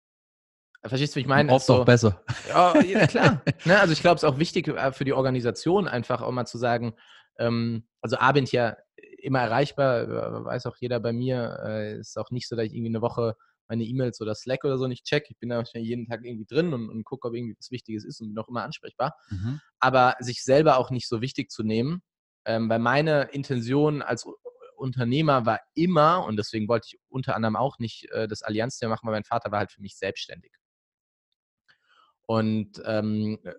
Verstehst du, wie ich meine? Oft so, auch besser. ja, ja, klar. ne, also ich glaube, es ist auch wichtig äh, für die Organisation einfach auch mal zu sagen, ähm, also A bin ich ja immer erreichbar, äh, weiß auch jeder bei mir, äh, ist auch nicht so, dass ich irgendwie eine Woche meine E-Mails oder Slack oder so nicht check. Ich bin da jeden Tag irgendwie drin und, und gucke, ob irgendwie was Wichtiges ist und bin auch immer ansprechbar. Mhm. Aber sich selber auch nicht so wichtig zu nehmen, ähm, weil meine Intention als Unternehmer war immer, und deswegen wollte ich unter anderem auch nicht äh, das Allianz machen, weil mein Vater war halt für mich selbstständig. Und ähm, äh,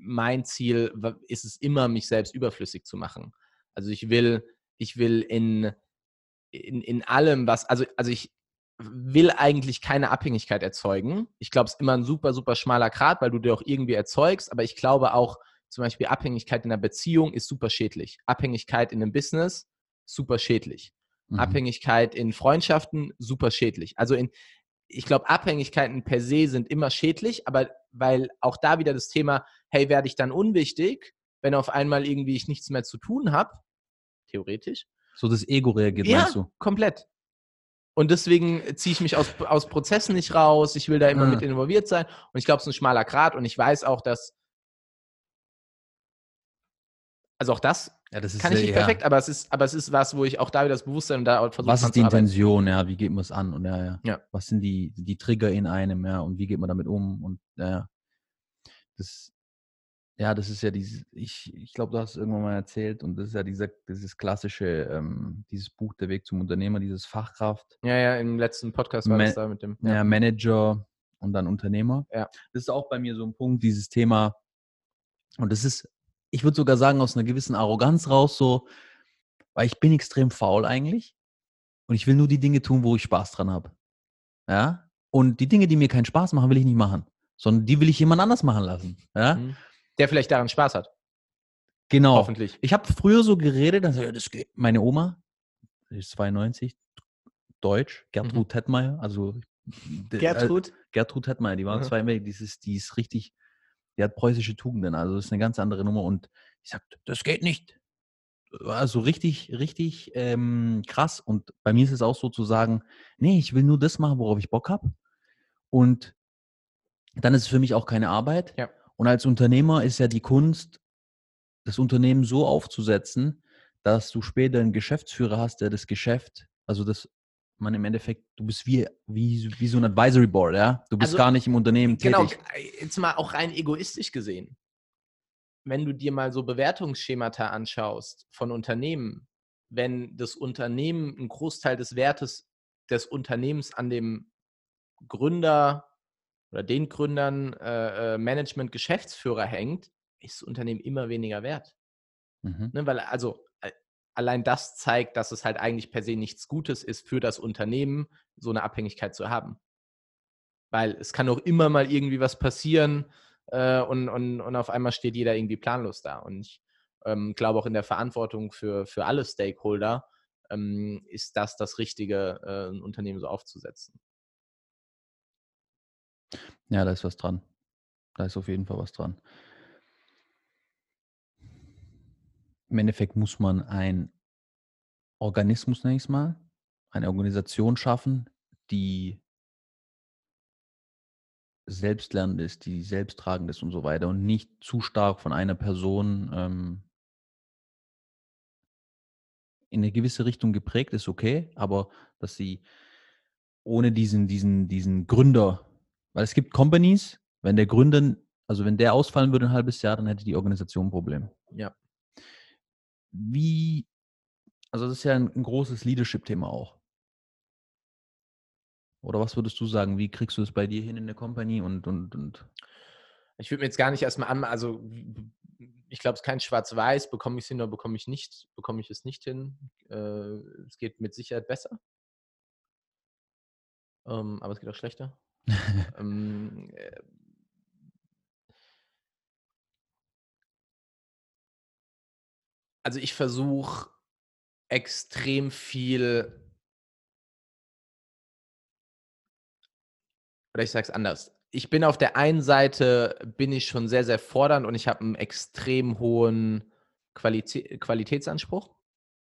mein Ziel ist es immer, mich selbst überflüssig zu machen. Also ich will, ich will in, in, in allem, was, also, also ich will eigentlich keine Abhängigkeit erzeugen. Ich glaube, es ist immer ein super, super schmaler Grat, weil du dir auch irgendwie erzeugst, aber ich glaube auch, zum Beispiel Abhängigkeit in einer Beziehung ist super schädlich. Abhängigkeit in einem Business, super schädlich. Mhm. Abhängigkeit in Freundschaften, super schädlich. Also in, ich glaube, Abhängigkeiten per se sind immer schädlich, aber weil auch da wieder das Thema, hey, werde ich dann unwichtig, wenn auf einmal irgendwie ich nichts mehr zu tun habe, theoretisch. So das Ego reagiert, Ja, meinst du? komplett. Und deswegen ziehe ich mich aus, aus Prozessen nicht raus. Ich will da immer Ah. mit involviert sein. Und ich glaube, es ist ein schmaler Grat. Und ich weiß auch, dass. Also auch das Ja, das kann ich äh, nicht ja. perfekt, aber es ist, aber es ist was, wo ich auch da wieder das Bewusstsein und da versuche Was ist die. Intention, ja, wie geht man es an und ja, ja. Ja. Was sind die, die Trigger in einem, ja, und wie geht man damit um und ja. Das, ja, das ist ja dieses, ich, ich glaube, du hast es irgendwann mal erzählt und das ist ja dieser, dieses klassische, ähm, dieses Buch Der Weg zum Unternehmer, dieses Fachkraft, Ja, ja, im letzten Podcast war Ma- das da mit dem. ja. Manager und dann Unternehmer. Ja. Das ist auch bei mir so ein Punkt, dieses Thema, und das ist, ich würde sogar sagen, aus einer gewissen Arroganz raus, so, weil ich bin extrem faul eigentlich und ich will nur die Dinge tun, wo ich Spaß dran habe. Ja? Und die Dinge, die mir keinen Spaß machen, will ich nicht machen, sondern die will ich jemand anders machen lassen. Ja? Mhm. Der vielleicht daran Spaß hat. Genau. Hoffentlich. Ich habe früher so geredet, dass ja, das geht. Meine Oma, die ist 92, Deutsch, Gertrud Tettmeier, also äh, Gertrud? Gertrud Hettmeier, die war Mhm. zwei Weg, die ist, die ist richtig, die hat preußische Tugenden, also das ist eine ganz andere Nummer und ich sagte, das geht nicht. Also richtig, richtig ähm, krass und bei mir ist es auch so zu sagen, nee, ich will nur das machen, worauf ich Bock habe und dann ist es für mich auch keine Arbeit Ja. Und als Unternehmer ist ja die Kunst, das Unternehmen so aufzusetzen, dass du später einen Geschäftsführer hast, der das Geschäft, also das man im Endeffekt, du bist wie, wie, wie so ein Advisory Board, ja? Du bist Also, gar nicht im Unternehmen Genau, tätig. jetzt mal auch rein egoistisch gesehen. Wenn du dir mal so Bewertungsschemata anschaust von Unternehmen, wenn das Unternehmen einen Großteil des Wertes des Unternehmens an dem Gründer oder den Gründern, äh, äh, Management, Geschäftsführer hängt, ist das Unternehmen immer weniger wert. Mhm. Ne, weil also äh, allein das zeigt, dass es halt eigentlich per se nichts Gutes ist für das Unternehmen, so eine Abhängigkeit zu haben. Weil es kann auch immer mal irgendwie was passieren äh, und, und, und auf einmal steht jeder irgendwie planlos da. Und ich ähm, glaube auch in der Verantwortung für, für alle Stakeholder ähm, ist das das Richtige, äh, ein Unternehmen so aufzusetzen. Ja, da ist was dran. Da ist auf jeden Fall was dran. Im Endeffekt muss man ein Organismus, nenne ich es mal, eine Organisation schaffen, die selbstlernend ist, die selbsttragend ist und so weiter und nicht zu stark von einer Person ähm, in eine gewisse Richtung geprägt ist, okay, aber dass sie ohne diesen, diesen, diesen Gründer, weil es gibt Companies, wenn der Gründer, also wenn der ausfallen würde ein halbes Jahr, dann hätte die Organisation ein Problem. Ja. Wie, also das ist ja ein, ein großes Leadership-Thema auch. Oder was würdest du sagen? Wie kriegst du es bei dir hin in der Company und, und, und Ich würde mir jetzt gar nicht erstmal an, also ich glaube, es ist kein Schwarz-Weiß, bekomme ich es hin oder bekomme ich nicht, bekomme ich es nicht hin. Äh, es geht mit Sicherheit besser. Ähm, aber es geht auch schlechter. Ähm, äh, also ich versuche extrem viel, oder ich sage es anders. Ich bin auf der einen Seite, bin ich schon sehr, sehr fordernd und ich habe einen extrem hohen Qualitä Qualitätsanspruch.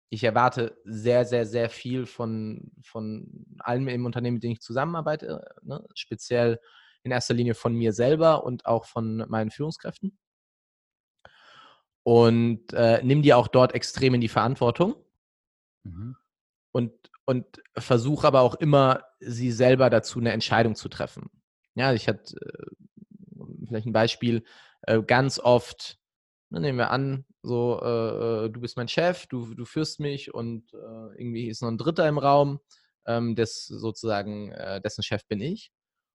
Ich erwarte sehr, sehr, sehr viel von, von allen im Unternehmen, mit denen ich zusammenarbeite, ne? speziell in erster Linie von mir selber und auch von meinen Führungskräften. Und äh, nimm die auch dort extrem in die Verantwortung Mhm. und, und versuche aber auch immer, sie selber dazu eine Entscheidung zu treffen. Ja, ich hatte äh, vielleicht ein Beispiel, äh, ganz oft, ne, nehmen wir an, so, äh, äh, du bist mein Chef, du, du führst mich und äh, irgendwie ist noch ein Dritter im Raum, ähm, des sozusagen, äh, dessen Chef bin ich.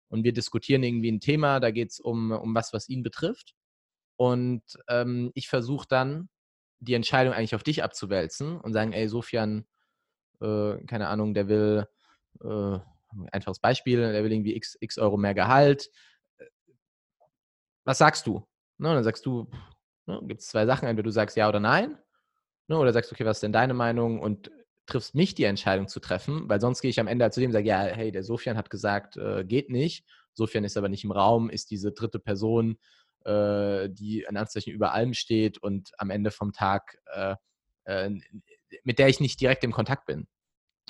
Und wir diskutieren irgendwie ein Thema, da geht es um, um was, was ihn betrifft. Und ähm, ich versuche dann, die Entscheidung eigentlich auf dich abzuwälzen und sagen, ey, Sofian, äh, keine Ahnung, der will, äh, einfaches Beispiel, der will irgendwie x, x Euro mehr Gehalt. Was sagst du? Ne, dann sagst du, ne, gibt es zwei Sachen, entweder du sagst ja oder nein, ne, oder sagst, okay, was ist denn deine Meinung und triffst mich die Entscheidung zu treffen, weil sonst gehe ich am Ende halt zu dem und sage, ja, hey, der Sofian hat gesagt, äh, geht nicht. Sofian ist aber nicht im Raum, ist diese dritte Person, äh, die in Anführungszeichen über allem steht und am Ende vom Tag, äh, äh mit der ich nicht direkt im Kontakt bin.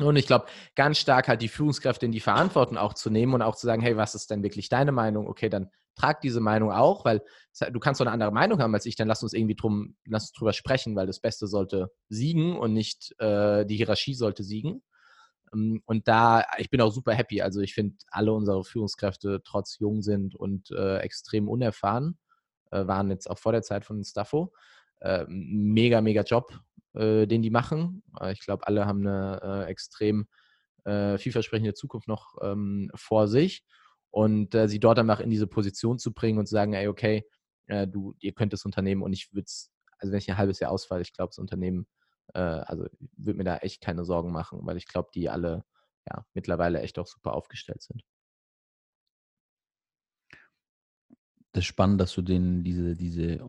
Und ich glaube, ganz stark halt die Führungskräfte in die Verantwortung auch zu nehmen und auch zu sagen, hey, was ist denn wirklich deine Meinung? Okay, dann trag diese Meinung auch, weil du kannst doch eine andere Meinung haben als ich, dann lass uns irgendwie drum, lass uns drüber sprechen, weil das Beste sollte siegen und nicht äh, die Hierarchie sollte siegen. Ähm, und da, ich bin auch super happy. Also ich finde, alle unsere Führungskräfte trotz jung sind und äh, extrem unerfahren, äh, waren jetzt auch vor der Zeit von Staffo. Äh, mega, mega Job, äh, den die machen. Äh, ich glaube, alle haben eine extrem vielversprechende Zukunft noch ähm, vor sich und äh, sie dort einfach in diese Position zu bringen und zu sagen, ey, okay, äh, du, ihr könnt das Unternehmen und ich würde es, also wenn ich ein halbes Jahr ausfalle, ich glaube, das Unternehmen, äh, also würde mir da echt keine Sorgen machen, weil ich glaube, die alle ja mittlerweile echt auch super aufgestellt sind. Das ist spannend, dass du denen diese, diese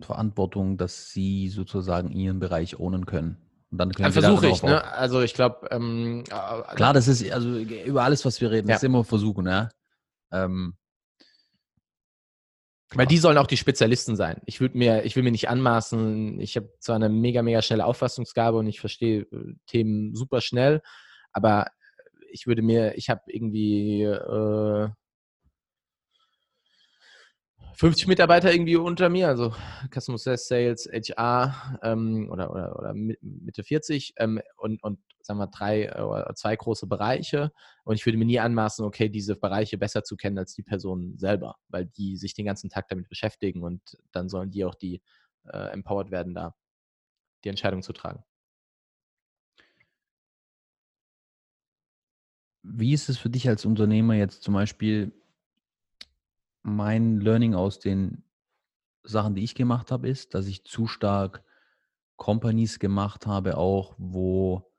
Verantwortung, dass sie sozusagen ihren Bereich ownen können. Und dann können dann versuche ich, ne? Also ich glaube, ähm, äh, klar, das ist also über alles, was wir reden, ja. das ist immer versuchen, ja. Ähm, weil die sollen auch die Spezialisten sein. Ich würde mir, ich will mir nicht anmaßen, ich habe zwar eine mega, mega schnelle Auffassungsgabe und ich verstehe äh, Themen super schnell, aber ich würde mir, ich habe irgendwie äh, 50 Mitarbeiter irgendwie unter mir, also Customer Sales, HR ähm, oder, oder, oder Mitte 40 ähm, und, und sagen wir drei äh, oder zwei große Bereiche. Und ich würde mir nie anmaßen, okay, diese Bereiche besser zu kennen als die Person selber, weil die sich den ganzen Tag damit beschäftigen und dann sollen die auch die äh, empowered werden, da die Entscheidung zu tragen. Wie ist es für dich als Unternehmer jetzt zum Beispiel, mein Learning aus den Sachen, die ich gemacht habe, ist, dass ich zu stark Companies gemacht habe, auch wo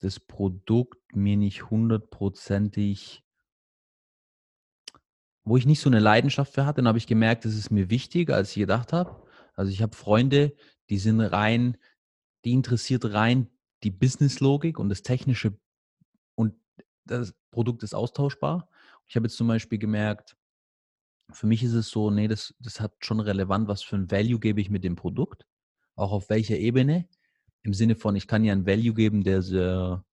das Produkt mir nicht hundertprozentig, wo ich nicht so eine Leidenschaft für hatte, dann habe ich gemerkt, das ist mir wichtiger, als ich gedacht habe. Also ich habe Freunde, die sind rein, die interessiert rein die Businesslogik und das Technische und das Produkt ist austauschbar. Ich habe jetzt zum Beispiel gemerkt, für mich ist es so, nee, das, das hat schon relevant, was für ein Value gebe ich mit dem Produkt, auch auf welcher Ebene. Im Sinne von, ich kann ja ein Value geben, der sehr,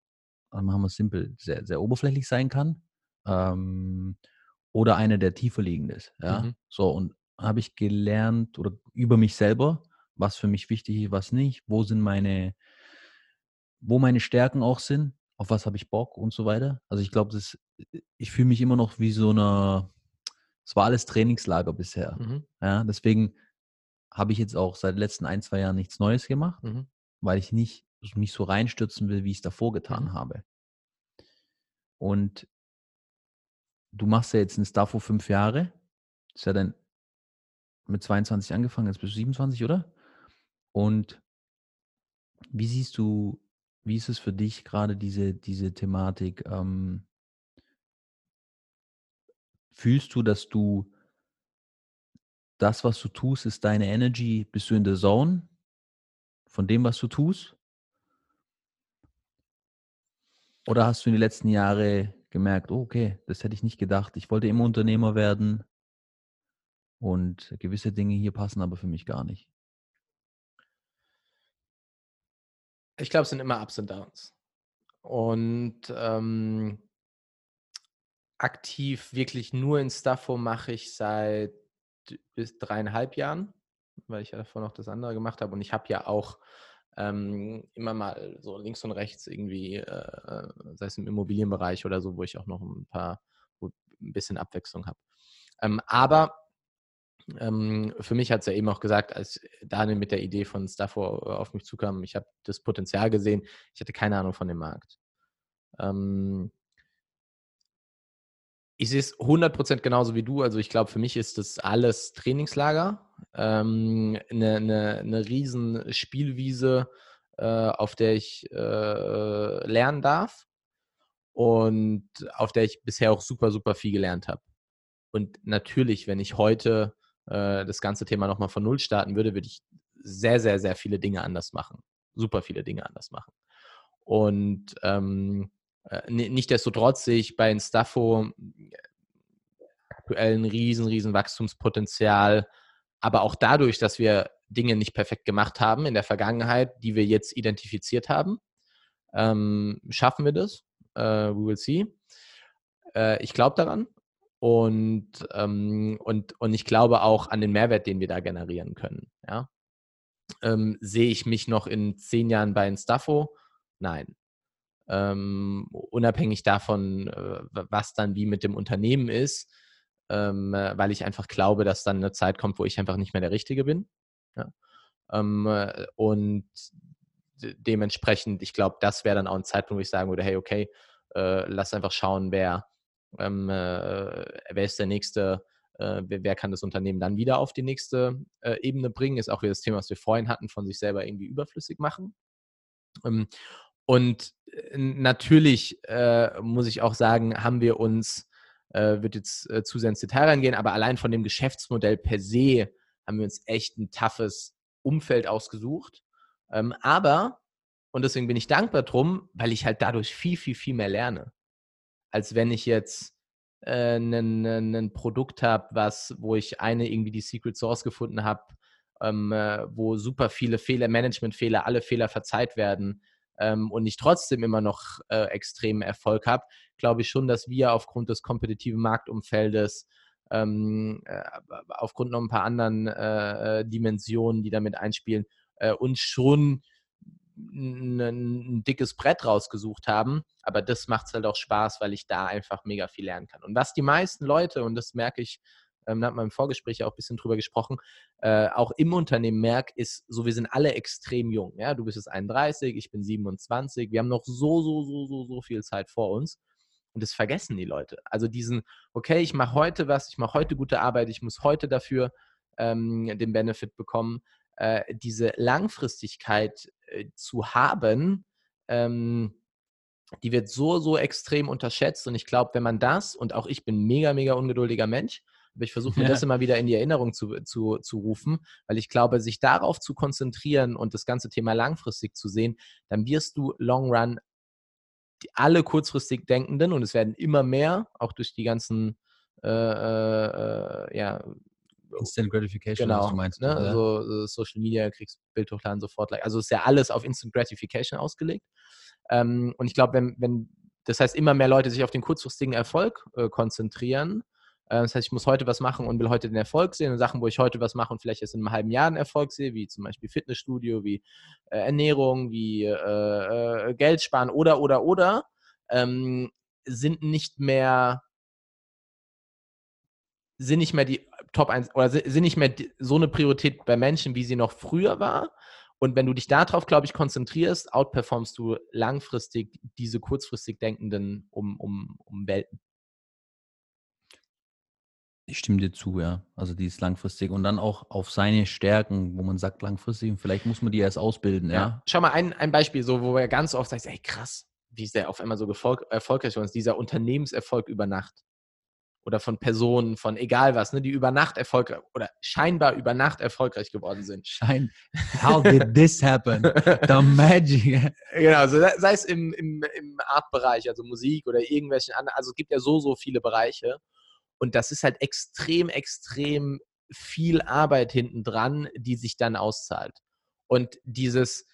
äh, machen wir es simpel, sehr, sehr oberflächlich sein kann. Ähm, oder einer, der tiefer liegend ist. Ja? Mhm. So, und habe ich gelernt oder über mich selber, was für mich wichtig ist, was nicht, wo sind meine, wo meine Stärken auch sind auf was habe ich Bock und so weiter. Also ich glaube, das, ich fühle mich immer noch wie so eine, es war alles Trainingslager bisher. Mhm. Ja, deswegen habe ich jetzt auch seit den letzten ein, zwei Jahren nichts Neues gemacht, mhm. weil ich nicht mich so reinstürzen will, wie ich es davor getan mhm. habe. Und du machst ja jetzt ein Staffo fünf Jahre. Ist ja dann mit 22 angefangen, jetzt bist du 27, oder? Und wie siehst du wie ist es für dich gerade diese, diese Thematik? Ähm, fühlst du, dass du das, was du tust, ist deine Energy? Bist du in der Zone von dem, was du tust? Oder hast du in den letzten Jahren gemerkt, oh, okay, das hätte ich nicht gedacht. Ich wollte immer Unternehmer werden und gewisse Dinge hier passen aber für mich gar nicht. Ich glaube, es sind immer Ups und Downs. Und ähm, aktiv wirklich nur in Staffo mache ich seit bis dreieinhalb Jahren, weil ich ja davor noch das andere gemacht habe. Und ich habe ja auch ähm, immer mal so links und rechts irgendwie, äh, sei es im Immobilienbereich oder so, wo ich auch noch ein paar, ein bisschen Abwechslung habe. Ähm, aber ähm, für mich hat es ja eben auch gesagt, als Daniel mit der Idee von Staffo auf mich zukam, ich habe das Potenzial gesehen, ich hatte keine Ahnung von dem Markt. Ähm, ich sehe es 100% genauso wie du. Also ich glaube, für mich ist das alles Trainingslager, ähm, eine, eine, eine riesen Spielwiese, äh, auf der ich äh, lernen darf und auf der ich bisher auch super, super viel gelernt habe. Und natürlich, wenn ich heute äh, das ganze Thema nochmal von Null starten würde, würde ich sehr, sehr, sehr viele Dinge anders machen. Super viele Dinge anders machen. Und ähm, äh, Nichtsdestotrotz sehe ich bei Instafo aktuell ein riesen, riesen Wachstumspotenzial. Aber auch dadurch, dass wir Dinge nicht perfekt gemacht haben in der Vergangenheit, die wir jetzt identifiziert haben, ähm, schaffen wir das. Äh, we will see. Äh, ich glaube daran. Und, ähm, und, und ich glaube auch an den Mehrwert, den wir da generieren können. Ja? Ähm, sehe ich mich noch in zehn Jahren bei Instafo? Nein. Ähm, unabhängig davon, äh, was dann wie mit dem Unternehmen ist, ähm, äh, weil ich einfach glaube, dass dann eine Zeit kommt, wo ich einfach nicht mehr der Richtige bin. Ja? Ähm, äh, und dementsprechend, ich glaube, das wäre dann auch ein Zeitpunkt, wo ich sagen würde, hey, okay, äh, lass einfach schauen, wer, ähm, äh, wer ist der nächste, äh, wer, kann das Unternehmen dann wieder auf die nächste Ebene bringen, ist auch wieder das Thema, was wir vorhin hatten, von sich selber irgendwie überflüssig machen. Und äh, natürlich äh, muss ich auch sagen, haben wir uns, äh, wird jetzt äh, zu sehr ins Detail reingehen, aber allein von dem Geschäftsmodell per se haben wir uns echt ein toughes Umfeld ausgesucht. Ähm, aber, und deswegen bin ich dankbar drum, weil ich halt dadurch viel, viel, viel mehr lerne. Als wenn ich jetzt ein äh, Produkt habe, was, wo ich eine irgendwie die Secret Source gefunden habe, ähm, äh, wo super viele Fehler, Managementfehler, alle Fehler verzeiht werden ähm, und ich trotzdem immer noch äh, extremen Erfolg habe, glaube ich schon, dass wir aufgrund des kompetitiven Marktumfeldes, ähm, äh, aufgrund noch ein paar anderen äh, äh Dimensionen, die damit einspielen, äh, uns schon ein, ein, dickes Brett rausgesucht haben. Aber das macht es halt auch Spaß, weil ich da einfach mega viel lernen kann. Und was die meisten Leute, und das merke ich ähm, da hat man im Vorgespräch auch ein bisschen drüber gesprochen, äh, auch im Unternehmen merkt, ist so, wir sind alle extrem jung. Ja? Du bist jetzt 31, ich bin 27, wir haben noch so, so, so, so, so viel Zeit vor uns. Und das vergessen die Leute. Also diesen, okay, ich mache heute was, ich mache heute gute Arbeit, ich muss heute dafür ähm, den Benefit bekommen. Äh, diese Langfristigkeit äh, zu haben, ähm, die wird so, so extrem unterschätzt. Und ich glaube, wenn man das, und auch ich bin mega, mega ungeduldiger Mensch, aber ich versuche mir ja. das immer wieder in die Erinnerung zu, zu, zu rufen, weil ich glaube, sich darauf zu konzentrieren und das ganze Thema langfristig zu sehen, dann wirst du Long Run alle kurzfristig Denkenden und es werden immer mehr, auch durch die ganzen äh, äh, äh ja, Instant Gratification, genau, was du meinst. Ne? Ja. So, Social Media, kriegst Bild hochladen, sofort. Also ist ja alles auf Instant Gratification ausgelegt. Ähm, und ich glaube, wenn, wenn, das heißt, immer mehr Leute sich auf den kurzfristigen Erfolg äh, konzentrieren, äh, das heißt, ich muss heute was machen und will heute den Erfolg sehen. Und Sachen, wo ich heute was mache und vielleicht erst in einem halben Jahr einen Erfolg sehe, wie zum Beispiel Fitnessstudio, wie äh, Ernährung, wie äh, äh, Geld sparen oder, oder, oder, ähm, sind nicht mehr sind nicht mehr die Top 1 oder sind nicht mehr so eine Priorität bei Menschen, wie sie noch früher war. Und wenn du dich darauf, glaube ich, konzentrierst, outperformst du langfristig diese kurzfristig Denkenden um, um, um Welten. Ich stimme dir zu, ja. Also die ist langfristig und dann auch auf seine Stärken, wo man sagt langfristig, und vielleicht muss man die erst ausbilden, ja. ja. Schau mal, ein, ein Beispiel, so, wo er ganz oft sagt, ey krass, wie ist der auf einmal so erfolgreich für uns, dieser Unternehmenserfolg über Nacht. Oder von Personen, von egal was, ne, die über Nacht erfolgreich oder scheinbar über Nacht erfolgreich geworden sind. Schein. How did this happen? The magic. genau, so, sei es im, im, im Artbereich, also Musik oder irgendwelchen anderen, also es gibt ja so, so viele Bereiche. Und das ist halt extrem, extrem viel Arbeit hinten dran, die sich dann auszahlt. Und dieses,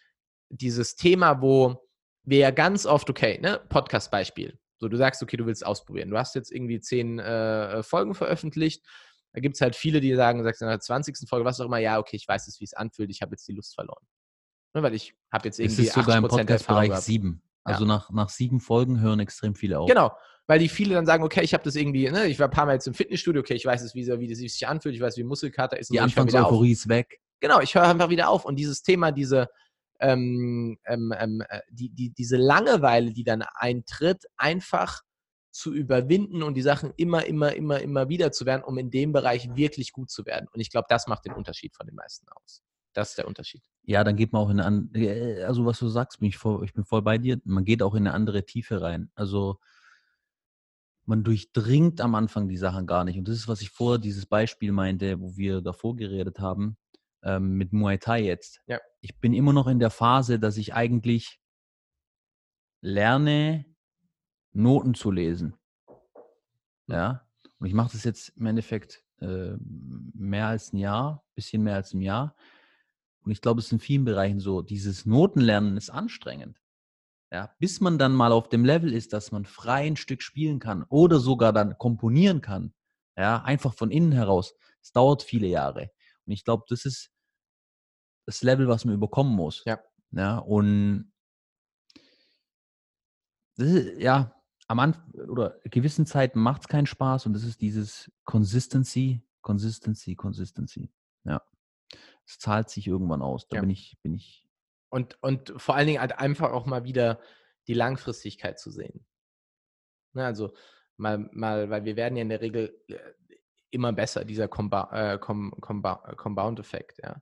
dieses Thema, wo wir ja ganz oft, okay, ne, Podcast-Beispiel. So, du sagst, okay, du willst ausprobieren. Du hast jetzt irgendwie zehn äh, Folgen veröffentlicht. Da gibt es halt viele, die sagen, sagst in der 20. Folge, was auch immer, ja, okay, ich weiß es, wie es anfühlt, ich habe jetzt die Lust verloren. Ne, weil ich habe jetzt irgendwie es ist sogar im Podcast-Bereich sieben. Also ja. nach, nach sieben Folgen hören extrem viele auf. Genau weil die viele dann sagen, okay, ich habe das irgendwie, ne, ich war ein paar Mal jetzt im Fitnessstudio, okay, ich weiß es, wie, wie das sich anfühlt, ich weiß, wie Muskelkater ist. Die Anfangseuphorie ist weg. Genau, ich höre einfach wieder auf. Und dieses Thema, diese, ähm, ähm, ähm, äh, die, die, diese Langeweile, die dann eintritt, einfach zu überwinden und die Sachen immer, immer, immer, immer wieder zu werden, um in dem Bereich wirklich gut zu werden. Und ich glaube, das macht den Unterschied von den meisten aus. Das ist der Unterschied. Ja, dann geht man auch in eine andere, äh, also was du sagst, bin ich, voll, ich bin voll bei dir, man geht auch in eine andere Tiefe rein. Also man durchdringt am Anfang die Sachen gar nicht. Und das ist, was ich vor dieses Beispiel meinte, wo wir davor geredet haben. ähm, mit Muay Thai jetzt. Ja. Ich bin immer noch in der Phase, dass ich eigentlich lerne, Noten zu lesen. Hm. Ja. Und ich mache das jetzt im Endeffekt äh, mehr als ein Jahr, bisschen mehr als ein Jahr. Und ich glaube, es ist in vielen Bereichen so. Dieses Notenlernen ist anstrengend. Ja, bis man dann mal auf dem Level ist, dass man frei ein Stück spielen kann oder sogar dann komponieren kann. Ja, einfach von innen heraus. Es dauert viele Jahre. Und ich glaube, das ist das Level, was man überkommen muss. Ja. Ja, und das ist, ja, am Anfang oder gewissen Zeiten macht es keinen Spaß und das ist dieses Consistency, Consistency, Consistency. Ja. Es zahlt sich irgendwann aus. Da Ja. bin ich, bin ich. Und, und vor allen Dingen halt einfach auch mal wieder die Langfristigkeit zu sehen. Ne, also mal, mal, weil wir werden ja in der Regel äh, immer besser, dieser Comba äh, Com Comba äh, Compound-Effekt, ja.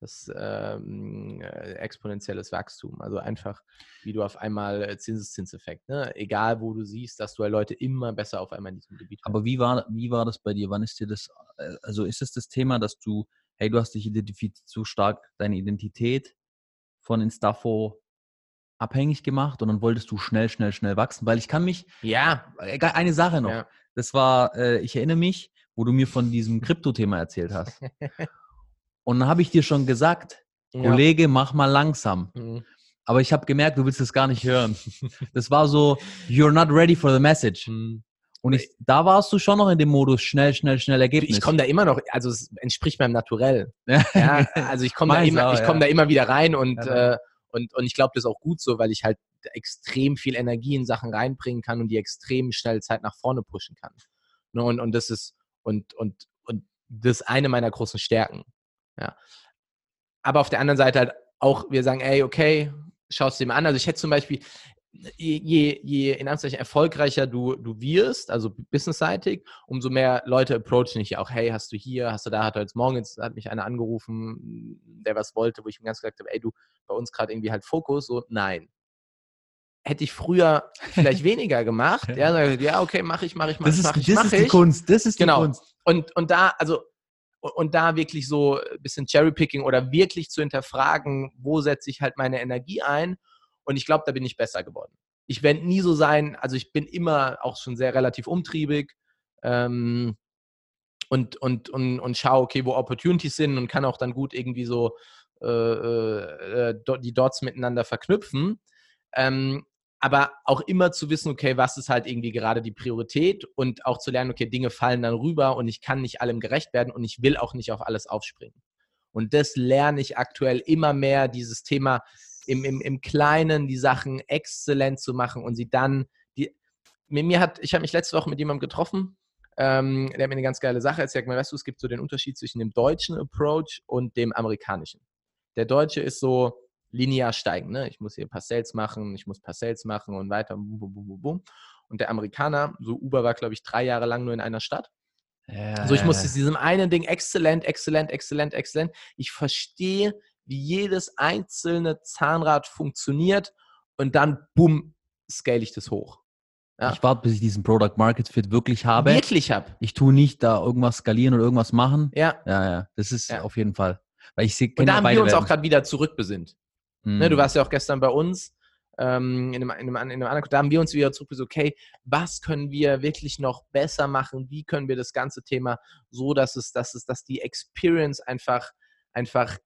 Das ähm, äh, exponentielles Wachstum. Also einfach, wie du auf einmal Zinseszinseffekt, ne? Egal wo du siehst, dass du halt Leute immer besser auf einmal in diesem Gebiet Aber wie war, wie war das bei dir? Wann ist dir das, also ist es das Thema, dass du, hey, du hast dich identifiziert, so stark deine Identität von Instafo abhängig gemacht und dann wolltest du schnell, schnell, schnell wachsen? Weil ich kann mich, Ja, egal, eine Sache noch. ja. Das war, äh, ich erinnere mich, wo du mir von diesem Krypto-Thema erzählt hast. Und dann habe ich dir schon gesagt, Kollege, mach mal langsam. Ja. Mhm. Aber ich habe gemerkt, du willst es gar nicht hören. Das war so, you're not ready for the message. Mhm. Und ich, da warst du schon noch in dem Modus, schnell, schnell, schnell Ergebnis. Ich komme da immer noch, also es entspricht meinem Naturell. Ja. Also ich komme da, immer, auch, ich komm ja. da immer wieder rein und, Ja, äh, und, und ich glaube, das ist auch gut so, weil ich halt extrem viel Energie in Sachen reinbringen kann und die extrem schnell Zeit nach vorne pushen kann. Ne, Und, und das ist, und, und, und das ist eine meiner großen Stärken. Ja. Aber auf der anderen Seite halt auch, wir sagen, ey, okay, schau es dir mal an. Also ich hätte zum Beispiel, je, je, in Anführungszeichen erfolgreicher du, du wirst, also businessseitig, umso mehr Leute approachen dich auch, hey, hast du hier, hast du da, hat heute Morgen jetzt hat mich einer angerufen, der was wollte, wo ich ihm ganz gesagt habe, ey, du, bei uns gerade irgendwie halt Fokus, so, nein. Hätte ich früher vielleicht weniger gemacht, ja, ja, okay, mache ich, mache ich, mache ich, mache ich, das mache ist die ich. Kunst. Das ist die Genau. Kunst. Und, und da, also, und da wirklich so ein bisschen Cherrypicking oder wirklich zu hinterfragen, wo setze ich halt meine Energie ein. Und ich glaube, da bin ich besser geworden. Ich werde nie so sein, also ich bin immer auch schon sehr relativ umtriebig ähm, und, und, und, und schaue, okay, wo Opportunities sind und kann auch dann gut irgendwie so äh, äh, do- die Dots miteinander verknüpfen. Ähm, aber auch immer zu wissen, okay, was ist halt irgendwie gerade die Priorität und auch zu lernen, okay, Dinge fallen dann rüber und ich kann nicht allem gerecht werden und ich will auch nicht auf alles aufspringen. Und das lerne ich aktuell immer mehr, dieses Thema im, im, im Kleinen, die Sachen exzellent zu machen und sie dann, die, mir, mir hat, ich habe mich letzte Woche mit jemandem getroffen, ähm, der hat mir eine ganz geile Sache erzählt, weißt du, es gibt so den Unterschied zwischen dem deutschen Approach und dem amerikanischen. Der deutsche ist so, linear steigen. Ne? Ich muss hier ein paar Sales machen, ich muss ein paar Sales machen und weiter. Bum, bum, bum, bum. Und der Amerikaner, so Uber war, glaube ich, drei Jahre lang nur in einer Stadt. Ja, So, ich muss ja, aus diesem einen Ding exzellent, exzellent, exzellent, exzellent. Ich verstehe, wie jedes einzelne Zahnrad funktioniert und dann, bumm, scale ich das hoch. Ja. Ich warte, bis ich diesen Product Market Fit wirklich habe. Wirklich hab. Ich tue nicht da irgendwas skalieren oder irgendwas machen. Ja. Ja, ja, das ist Ja. auf jeden Fall. Weil ich sehe, Und da haben wir uns auch gerade wieder zurückbesinnt. Mhm. Ne, du warst ja auch gestern bei uns ähm, in, einem, in, einem, in einem anderen, da haben wir uns wieder zurückgesucht, okay, was können wir wirklich noch besser machen? Wie können wir das ganze Thema so, dass es, dass es, dass die Experience einfach, einfach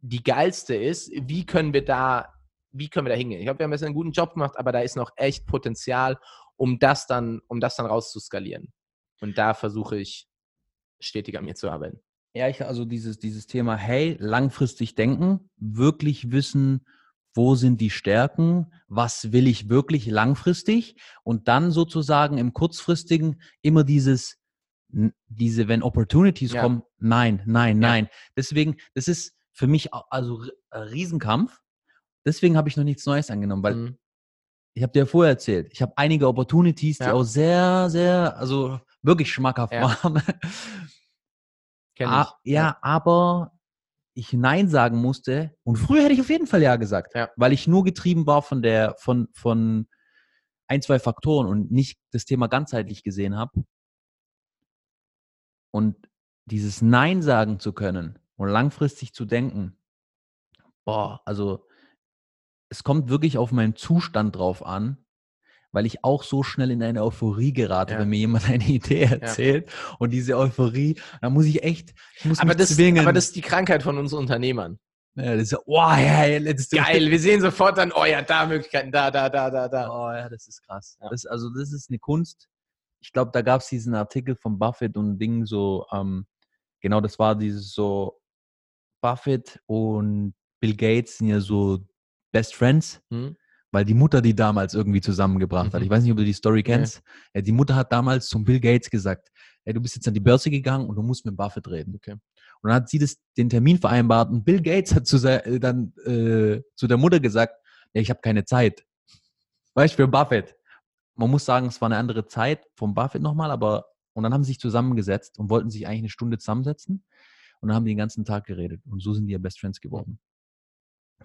die geilste ist? Wie können wir da, wie können wir da hingehen? Ich glaube, wir haben jetzt einen guten Job gemacht, aber da ist noch echt Potenzial, um das dann, um das dann rauszuskalieren. Und da versuche ich stetig an mir zu arbeiten. Ja, ich, also dieses, dieses Thema, hey, langfristig denken, wirklich wissen, wo sind die Stärken, was will ich wirklich langfristig und dann sozusagen im kurzfristigen immer dieses, diese, wenn Opportunities Ja. kommen, nein, nein, Ja. nein. Deswegen, das ist für mich also ein Riesenkampf. Deswegen habe ich noch nichts Neues angenommen, weil Mhm. ich habe dir ja vorher erzählt, ich habe einige Opportunities, die Ja. auch sehr, sehr, also wirklich schmackhaft Ja. waren. Ah, ja, aber ich Nein sagen musste. Und früher hätte ich auf jeden Fall Ja gesagt, Ja. weil ich nur getrieben war von der, von, von ein, zwei Faktoren und nicht das Thema ganzheitlich gesehen habe. Und dieses Nein sagen zu können, und langfristig zu denken, boah, also es kommt wirklich auf meinen Zustand drauf an, weil ich auch so schnell in eine Euphorie gerate, Ja. wenn mir jemand eine Idee erzählt. Und diese Euphorie, da muss ich echt, ich muss Aber das, zwingen. aber das ist die Krankheit von uns Unternehmern. ja, das ist so, oh, ja, ja, let's do it. Geil, wir sehen sofort dann, oh ja, da Möglichkeiten, da, da, da, da, da. Oh ja, das ist krass. Ja. Das, also das ist eine Kunst. Ich glaube, da gab es diesen Artikel von Buffett und Ding so, ähm, genau das war dieses so, Buffett und Bill Gates sind ja so Best Friends, Hm? weil die Mutter die damals irgendwie zusammengebracht hat. Mhm. Ich weiß nicht, ob du die Story kennst. Ja, die Mutter hat damals zum Bill Gates gesagt, hey, du bist jetzt an die Börse gegangen und du musst mit Buffett reden. Okay. Und dann hat sie das, den Termin vereinbart und Bill Gates hat zu, äh, dann äh, zu der Mutter gesagt, ja, ich habe keine Zeit. Weißt du, für Buffett. Man muss sagen, es war eine andere Zeit vom Buffett nochmal, aber und dann haben sie sich zusammengesetzt und wollten sich eigentlich eine Stunde zusammensetzen und dann haben die den ganzen Tag geredet und so sind die ja Best Friends geworden.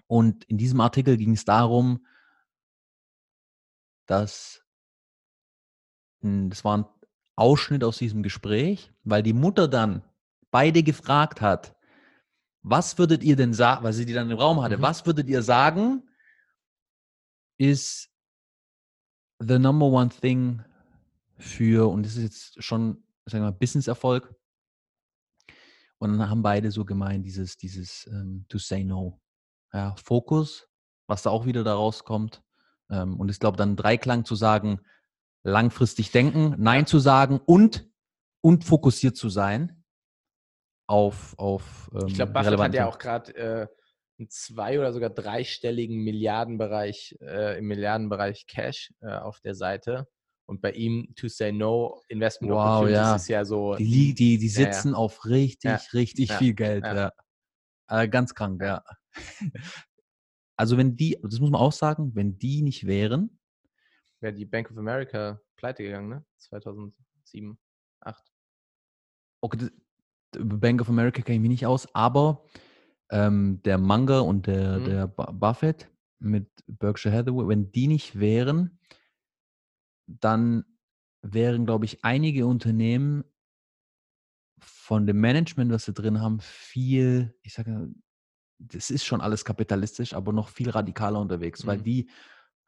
Und in diesem Artikel ging es darum, dass mh, das war ein Ausschnitt aus diesem Gespräch, weil die Mutter dann beide gefragt hat, was würdet ihr denn sagen, weil sie die dann im Raum hatte, Mhm. was würdet ihr sagen, ist the number one thing für, und das ist jetzt schon, sagen wir mal, Business-Erfolg. Und dann haben beide so gemeint, dieses, dieses ähm, to say no. Ja, Fokus, was da auch wieder da rauskommt. Ähm, und ich glaube, dann Dreiklang zu sagen, langfristig denken, Nein zu sagen und, und fokussiert zu sein auf, auf ähm, Ich glaube, Buffett hat ja auch gerade äh, einen zwei- oder sogar dreistelligen Milliardenbereich, äh, im Milliardenbereich Cash äh, auf der Seite. Und bei ihm, to say no, Investment Wow, Opportunities ja. ist ja so. Die, die, die Ja, ja. sitzen auf richtig, Ja, richtig ja, viel Geld. ja. Ja. Äh, ganz krank, ja. Also wenn die, das muss man auch sagen, wenn die nicht wären, wäre die Bank of America pleite gegangen, ne? 2007, 2008. okay, das, über Bank of America kenne ich mich nicht aus, aber ähm, der Manga und der, Mhm. der Bu- Buffett mit Berkshire Hathaway, wenn die nicht wären, dann wären, glaube ich, einige Unternehmen von dem Management, was sie drin haben, viel, ich sage, das ist schon alles kapitalistisch, aber noch viel radikaler unterwegs, weil Mhm. die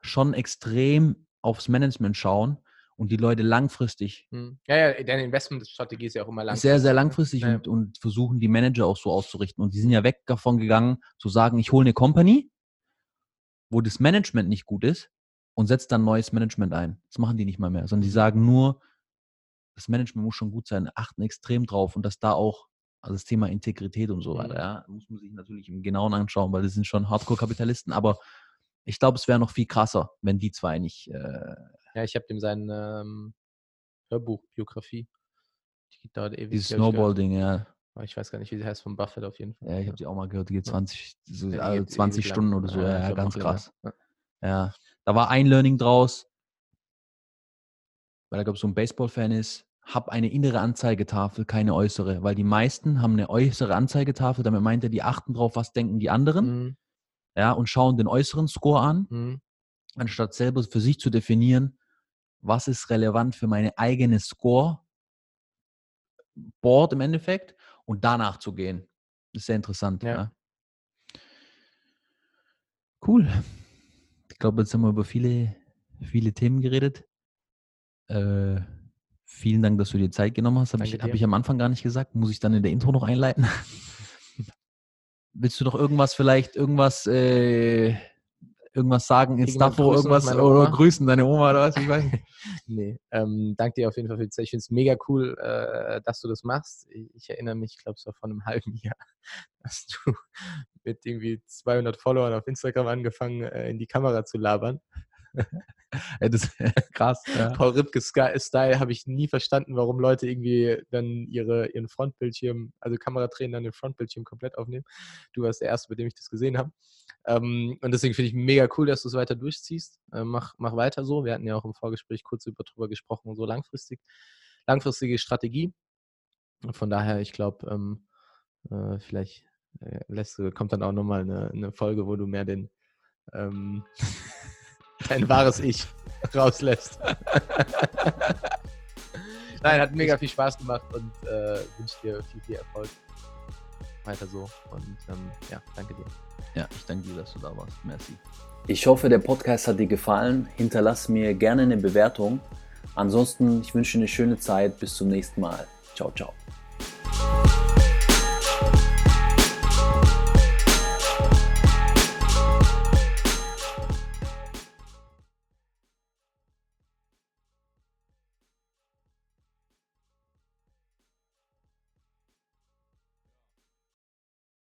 schon extrem aufs Management schauen und die Leute langfristig Hm. Ja, ja, deine Investmentstrategie ist ja auch immer langfristig. sehr, sehr ne? langfristig Ja. und, und versuchen die Manager auch so auszurichten. Und die sind ja weg davon gegangen, zu sagen, ich hole eine Company, wo das Management nicht gut ist und setze dann neues Management ein. Das machen die nicht mal mehr, sondern die sagen nur, das Management muss schon gut sein, achten extrem drauf und dass da auch, also das Thema Integrität und so Mhm. weiter, ja, muss man sich natürlich im Genauen anschauen, weil das sind schon Hardcore-Kapitalisten, aber ich glaube, es wäre noch viel krasser, wenn die zwei nicht, äh, Ja, ich habe dem sein ähm, Hörbuch, Biografie. Die dauert ewig. dieses. Snowball-Ding, ja, Ich weiß gar nicht, wie sie heißt, von Buffett auf jeden Fall. ja, ich habe die auch mal gehört, die geht Ja. 20, so, Ja, also geht 20 ewig lang. Stunden oder so, ja, ja glaub, ganz krass. Ja. Ja, da war ein Learning draus, weil er, glaube ich, so ein Baseball-Fan ist, hab eine innere Anzeigetafel, keine äußere, weil die meisten haben eine äußere Anzeigetafel, damit meint er, die achten drauf, was denken die anderen, Mhm. ja, und schauen den äußeren Score an, Mhm. anstatt selber für sich zu definieren, was ist relevant für meine eigene Score, Board im Endeffekt, und danach zu gehen. Das ist sehr interessant. Ja. Ja. Cool. Ich glaube, jetzt haben wir über viele, viele Themen geredet. Äh, vielen Dank, dass du dir Zeit genommen hast. Habe ich, hab ich am Anfang gar nicht gesagt. Muss ich dann in der Intro noch einleiten? Willst du noch irgendwas vielleicht, irgendwas, äh, irgendwas sagen Stafo, grüßen, irgendwas oder grüßen deine Oma oder was? Ich weiß nicht. Nee, ähm, danke dir auf jeden Fall für die Zeit. Ich finde es mega cool, äh, dass du das machst. Ich, ich erinnere mich, ich glaube, es war vor einem halben Jahr, dass du mit irgendwie 200 Followern auf Instagram angefangen, äh, in die Kamera zu labern. Das krass. Ja. Paul Ripke Sky- Style habe ich nie verstanden, warum Leute irgendwie dann ihre, ihren Frontbildschirm, also Kameratränen dann den Frontbildschirm komplett aufnehmen. Du warst der Erste, bei dem ich das gesehen habe. Ähm, und deswegen finde ich mega cool, dass du es weiter durchziehst. Äh, mach, mach weiter so. Wir hatten ja auch im Vorgespräch kurz über, drüber gesprochen, so langfristig, langfristige Strategie. Von daher, ich glaube, ähm, äh, vielleicht äh, lässt, kommt dann auch nochmal eine, eine Folge, wo du mehr den ähm, dein wahres Ich rauslässt. Nein, hat mega viel Spaß gemacht und äh, wünsche dir viel, viel Erfolg. weiter so. Und ähm, ja, danke dir. Ja, ich danke dir, dass du da warst. Merci. Ich hoffe, der Podcast hat dir gefallen. Hinterlass mir gerne eine Bewertung. Ansonsten, ich wünsche dir eine schöne Zeit. Bis zum nächsten Mal. Ciao, ciao.